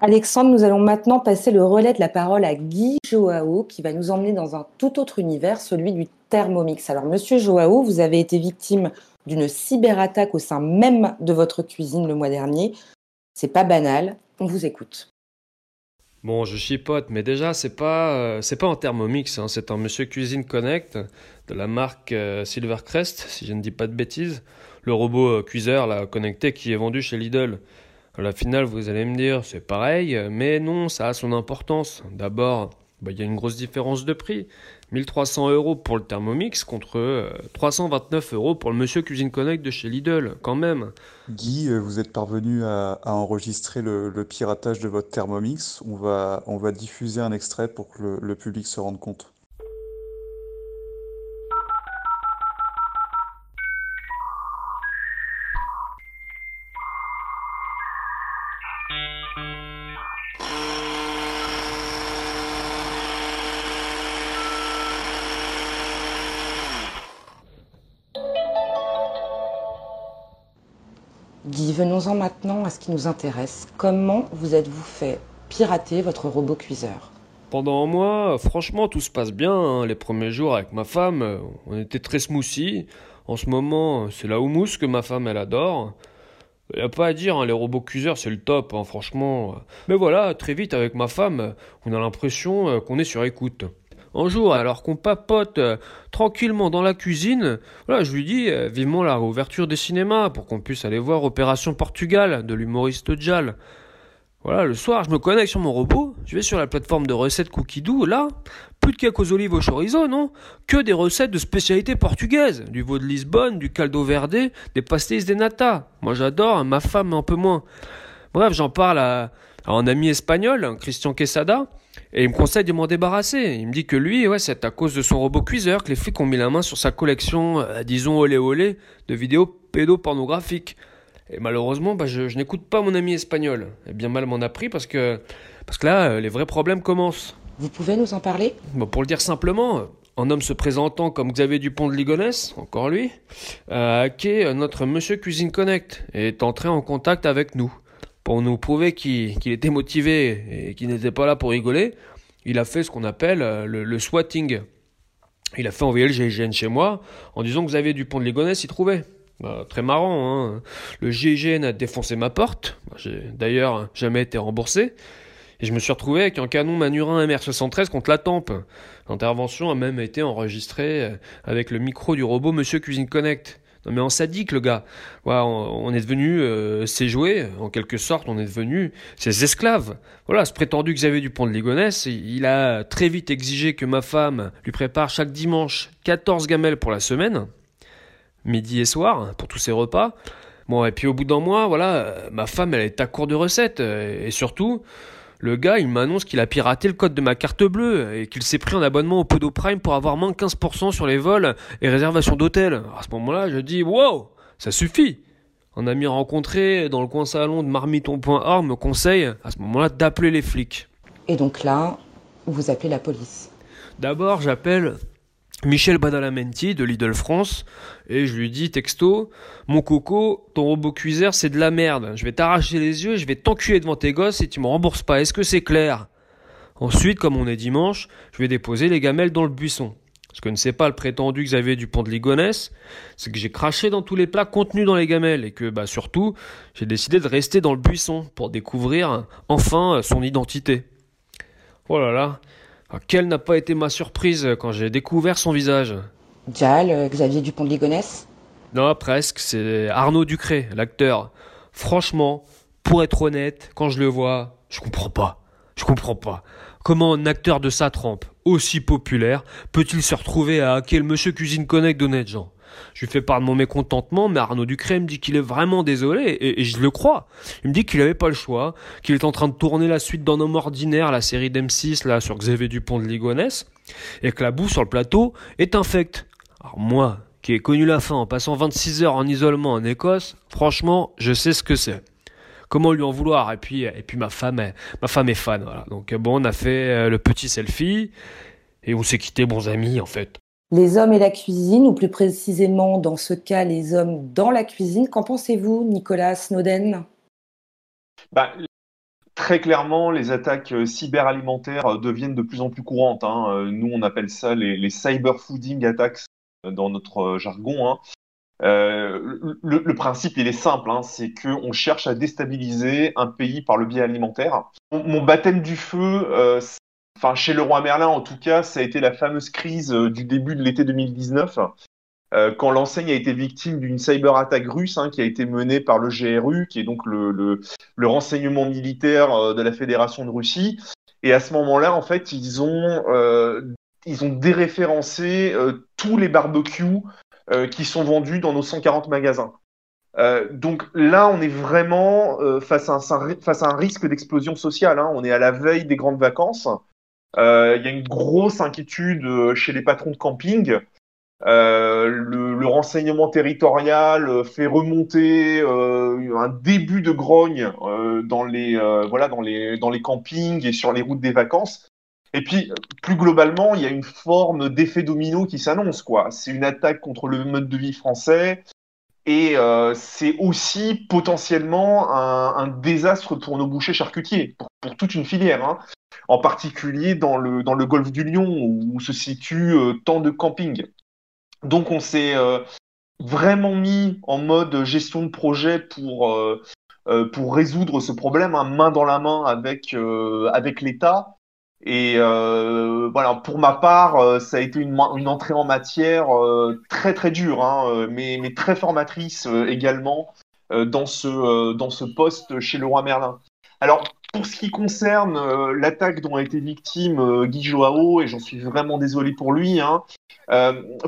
Alexandre, nous allons maintenant passer le relais de la parole à Guy Joao qui va nous emmener dans un tout autre univers, celui du Thermomix. Alors, monsieur Joao, vous avez été victime d'une cyberattaque au sein même de votre cuisine le mois dernier. C'est pas banal. On vous écoute. Bon, je chipote, mais déjà, c'est pas, euh, c'est pas un Thermomix, hein, c'est un Monsieur Cuisine Connect de la marque euh, Silvercrest, si je ne dis pas de bêtises. Le robot euh, cuiseur là, connecté qui est vendu chez Lidl. À la finale, vous allez me dire, c'est pareil, mais non, ça a son importance. D'abord, bah, il y a une grosse différence de prix. 1300 euros pour le Thermomix contre euh, 329 euros pour le Monsieur Cuisine Connect de chez Lidl, quand même. Guy, euh, vous êtes parvenu à, enregistrer le, piratage de votre Thermomix. On va, on va diffuser un extrait pour que le public se rende compte. Ce qui nous intéresse. Comment vous êtes-vous fait pirater votre robot cuiseur? Pendant un mois, franchement, tout se passe bien. hein. Les premiers jours avec ma femme, on était très smoothie. En ce moment, c'est la houmous que ma femme, elle adore. Y a pas à dire, hein, les robots cuiseurs, c'est le top, hein, franchement. Mais voilà, très vite, avec ma femme, on a l'impression euh, qu'on est sur écoute. Un jour, alors qu'on papote euh, tranquillement dans la cuisine, voilà, je lui dis euh, vivement la réouverture des cinémas pour qu'on puisse aller voir Opération Portugal de l'humoriste Jal. Voilà, le soir, je me connecte sur mon robot, je vais sur la plateforme de recettes Cookidoo, là, plus de cake aux olives au chorizo, non Que des recettes de spécialités portugaises, du veau de Lisbonne, du caldo verde, des pastéis de nata. Moi j'adore, ma femme un peu moins. Bref, j'en parle à, à un ami espagnol, Christian Quesada, et il me conseille de m'en débarrasser. Il me dit que lui, ouais, c'est à cause de son robot cuiseur que les flics ont mis la main sur sa collection, euh, disons olé olé, de vidéos pédopornographiques. Et malheureusement, bah, je, je n'écoute pas mon ami espagnol. Et bien mal m'en a pris parce que, parce que là, euh, les vrais problèmes commencent. Vous pouvez nous en parler? Bon, pour le dire simplement, un homme se présentant comme Xavier Dupont de Ligonnès, encore lui, a hacké euh, notre Monsieur Cuisine Connect et est entré en contact avec nous. Pour nous prouver qu'il était motivé et qu'il n'était pas là pour rigoler, il a fait ce qu'on appelle euh, le, swatting. Il a fait envoyer le GIGN chez moi en disant que Xavier Dupont de Ligonnès s'y trouvait. Bah, très marrant, hein. Le GIGN a défoncé ma porte. J'ai d'ailleurs jamais été remboursé. Et je me suis retrouvé avec un canon Manurin MR73 contre la tempe. L'intervention a même été enregistrée euh, avec le micro du robot Monsieur Cuisine Connect. Non mais en sadique le gars. On, on est devenu euh, ses jouets, en quelque sorte, on est devenu ses esclaves. Voilà, ce prétendu Xavier Dupont de Ligonnès, il il a très vite exigé que ma femme lui prépare chaque dimanche 14 gamelles pour la semaine, midi et soir, pour tous ses repas. Bon, et puis au bout d'un mois, voilà, ma femme, elle est à court de recettes. Et surtout, le gars, il m'annonce qu'il a piraté le code de ma carte bleue et qu'il s'est pris en abonnement au Podo Prime pour avoir moins de 15% sur les vols et réservations d'hôtels. À ce moment-là, je dis, wow, ça suffit. Un ami rencontré dans le coin salon de marmiton.org me conseille à ce moment-là d'appeler les flics. Et donc là, vous appelez la police. D'abord, j'appelle Michel Badalamenti de Lidl France et je lui dis texto Mon coco, ton robot cuiseur c'est de la merde. Je vais t'arracher les yeux, je vais t'enculer devant tes gosses et tu me rembourses pas. Est-ce que c'est clair? Ensuite, comme on est dimanche, je vais déposer les gamelles dans le buisson. Ce que ne sait pas le prétendu Xavier Dupont de Ligonnès, c'est que j'ai craché dans tous les plats contenus dans les gamelles et que, bah, surtout, j'ai décidé de rester dans le buisson pour découvrir enfin son identité. Oh là là, ah, quelle n'a pas été ma surprise quand j'ai découvert son visage Dial, euh, Xavier Dupont de Ligonnès Non, presque, c'est Arnaud Ducré, l'acteur. Franchement, pour être honnête, quand je le vois, je comprends pas. Je comprends pas. Comment un acteur de sa trempe, aussi populaire, peut-il se retrouver à hacker le Monsieur Cuisine Connect d'honnêtes gens? Je lui fais part de mon mécontentement, mais Arnaud Ducré me dit qu'il est vraiment désolé, et, je le crois. Il me dit qu'il n'avait pas le choix, qu'il est en train de tourner la suite d'un homme ordinaire, la série d'M6, là, sur Xavier Dupont de Ligonnès, et que la boue sur le plateau est infecte. Alors moi, qui ai connu la fin en passant 26 heures en isolement en Écosse, franchement, je sais ce que c'est comment lui en vouloir? Et puis, et puis ma femme, est, ma femme est fan. Voilà. Donc bon, on a fait euh, le petit selfie et on s'est quitté bons amis en fait. Les hommes et la cuisine, ou plus précisément dans ce cas, les hommes dans la cuisine. Qu'en pensez-vous, Nicolas Snowden? Bah, Très clairement, les attaques euh, cyberalimentaires euh, deviennent de plus en plus courantes. Hein. Nous, on appelle ça les, les cyberfooding attacks dans notre jargon. Hein. Euh, le, principe, il est simple, hein, c'est qu'on cherche à déstabiliser un pays par le biais alimentaire. Mon, baptême du feu, euh, enfin chez le roi Merlin en tout cas, ça a été la fameuse crise euh, du début de l'été 2019, quand l'enseigne a été victime d'une cyberattaque russe hein, qui a été menée par le GRU, qui est donc le, le renseignement militaire de la Fédération de Russie. Et à ce moment-là, en fait, ils ont, ils ont déréférencé tous les barbecues euh, qui sont vendus dans nos 140 magasins. Euh, donc là, on est vraiment euh, face, à un, face à un risque d'explosion sociale. Hein. On est à la veille des grandes vacances. Il y a une grosse inquiétude chez les patrons de camping. Le, le, renseignement territorial fait remonter un début de grogne dans les voilà dans les dans les campings et sur les routes des vacances. Et puis, plus globalement, il y a une forme d'effet domino qui s'annonce, quoi. C'est une attaque contre le mode de vie français, et euh, c'est aussi potentiellement un, désastre pour nos bouchers charcutiers, pour, toute une filière, hein. en particulier dans le, dans le golfe du Lion, où se situent euh, tant de campings. Donc on s'est euh, vraiment mis en mode gestion de projet pour, pour résoudre ce problème, hein, main dans la main avec, avec l'État. Et euh, voilà, pour ma part, euh, ça a été une, entrée en matière euh, très très dure, hein, mais, très formatrice également dans, ce, dans ce poste chez le roi Merlin. Alors, pour ce qui concerne l'attaque dont a été victime Guy Joao, et j'en suis vraiment désolé pour lui, hein,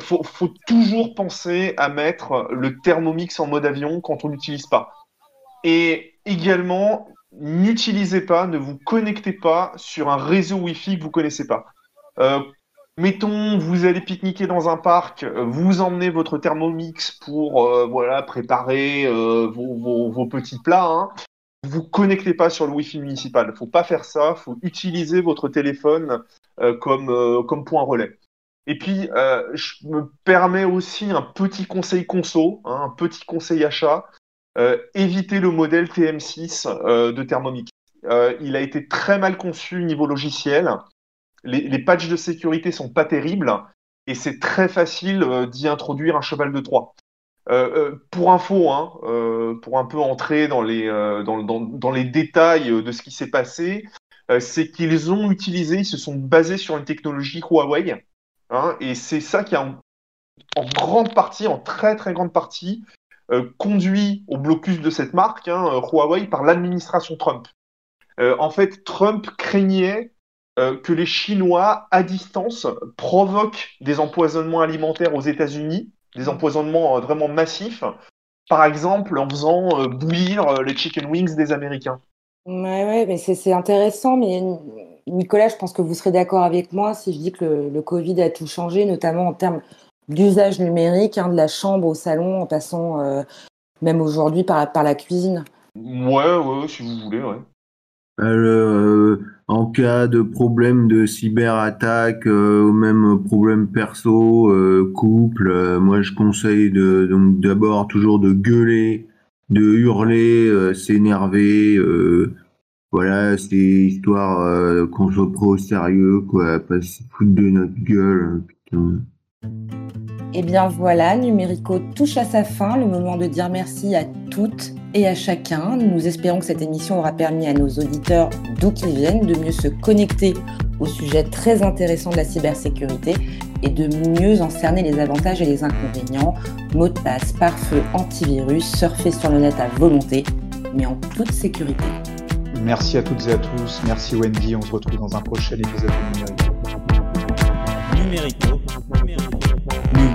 faut, faut toujours penser à mettre le thermomix en mode avion quand on n'utilise pas. Et également, n'utilisez pas, ne vous connectez pas sur un réseau Wi-Fi que vous connaissez pas. Euh, mettons, vous allez pique-niquer dans un parc, euh, vous emmenez votre Thermomix pour euh, voilà préparer vos, petits plats. Hein. Vous connectez pas sur le Wi-Fi municipal. Faut pas faire ça. Faut utiliser votre téléphone comme comme point relais. Et puis, je me permets aussi un petit conseil conso, hein, un petit conseil achat. Euh, éviter le modèle TM6 euh, de Thermomix. Euh, il a été très mal conçu au niveau logiciel. Les, patchs de sécurité sont pas terribles et c'est très facile d'y introduire un cheval de Troie. pour info, hein, pour un peu entrer dans les, dans, les détails de ce qui s'est passé, c'est qu'ils ont utilisé, ils se sont basés sur une technologie Huawei, hein, et c'est ça qui a en grande partie, en très très grande partie, euh, conduit au blocus de cette marque, hein, euh, Huawei, par l'administration Trump. Euh, en fait, Trump craignait que les Chinois, à distance, provoquent des empoisonnements alimentaires aux États-Unis, des empoisonnements vraiment massifs, par exemple en faisant bouillir les chicken wings des Américains. Ouais, ouais, mais c'est intéressant. Mais Nicolas, je pense que vous serez d'accord avec moi si je dis que le, le, Covid a tout changé, notamment en termes d'usage numérique, hein, de la chambre au salon, en passant euh, même aujourd'hui par, par la cuisine. Ouais, ouais, si vous voulez, ouais. Euh, en cas de problème de cyberattaque euh, ou même problème perso, euh, couple, euh, moi je conseille de donc d'abord toujours de gueuler, de hurler, euh, s'énerver. voilà, c'est histoire qu'on soit pas au sérieux, quoi, pas se foutre de notre gueule. Putain. Et eh bien voilà, Numérico touche à sa fin, le moment de dire merci à toutes et à chacun. Nous espérons que cette émission aura permis à nos auditeurs, d'où qu'ils viennent, de mieux se connecter au sujet très intéressant de la cybersécurité et de mieux en cerner les avantages et les inconvénients. Mot de passe, pare-feu, antivirus, surfer sur le net à volonté, mais en toute sécurité. Merci à toutes et à tous. Merci Wendy. On se retrouve dans un prochain épisode de Numérico. Numérico. Numérico.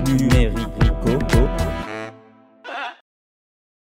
Numérico.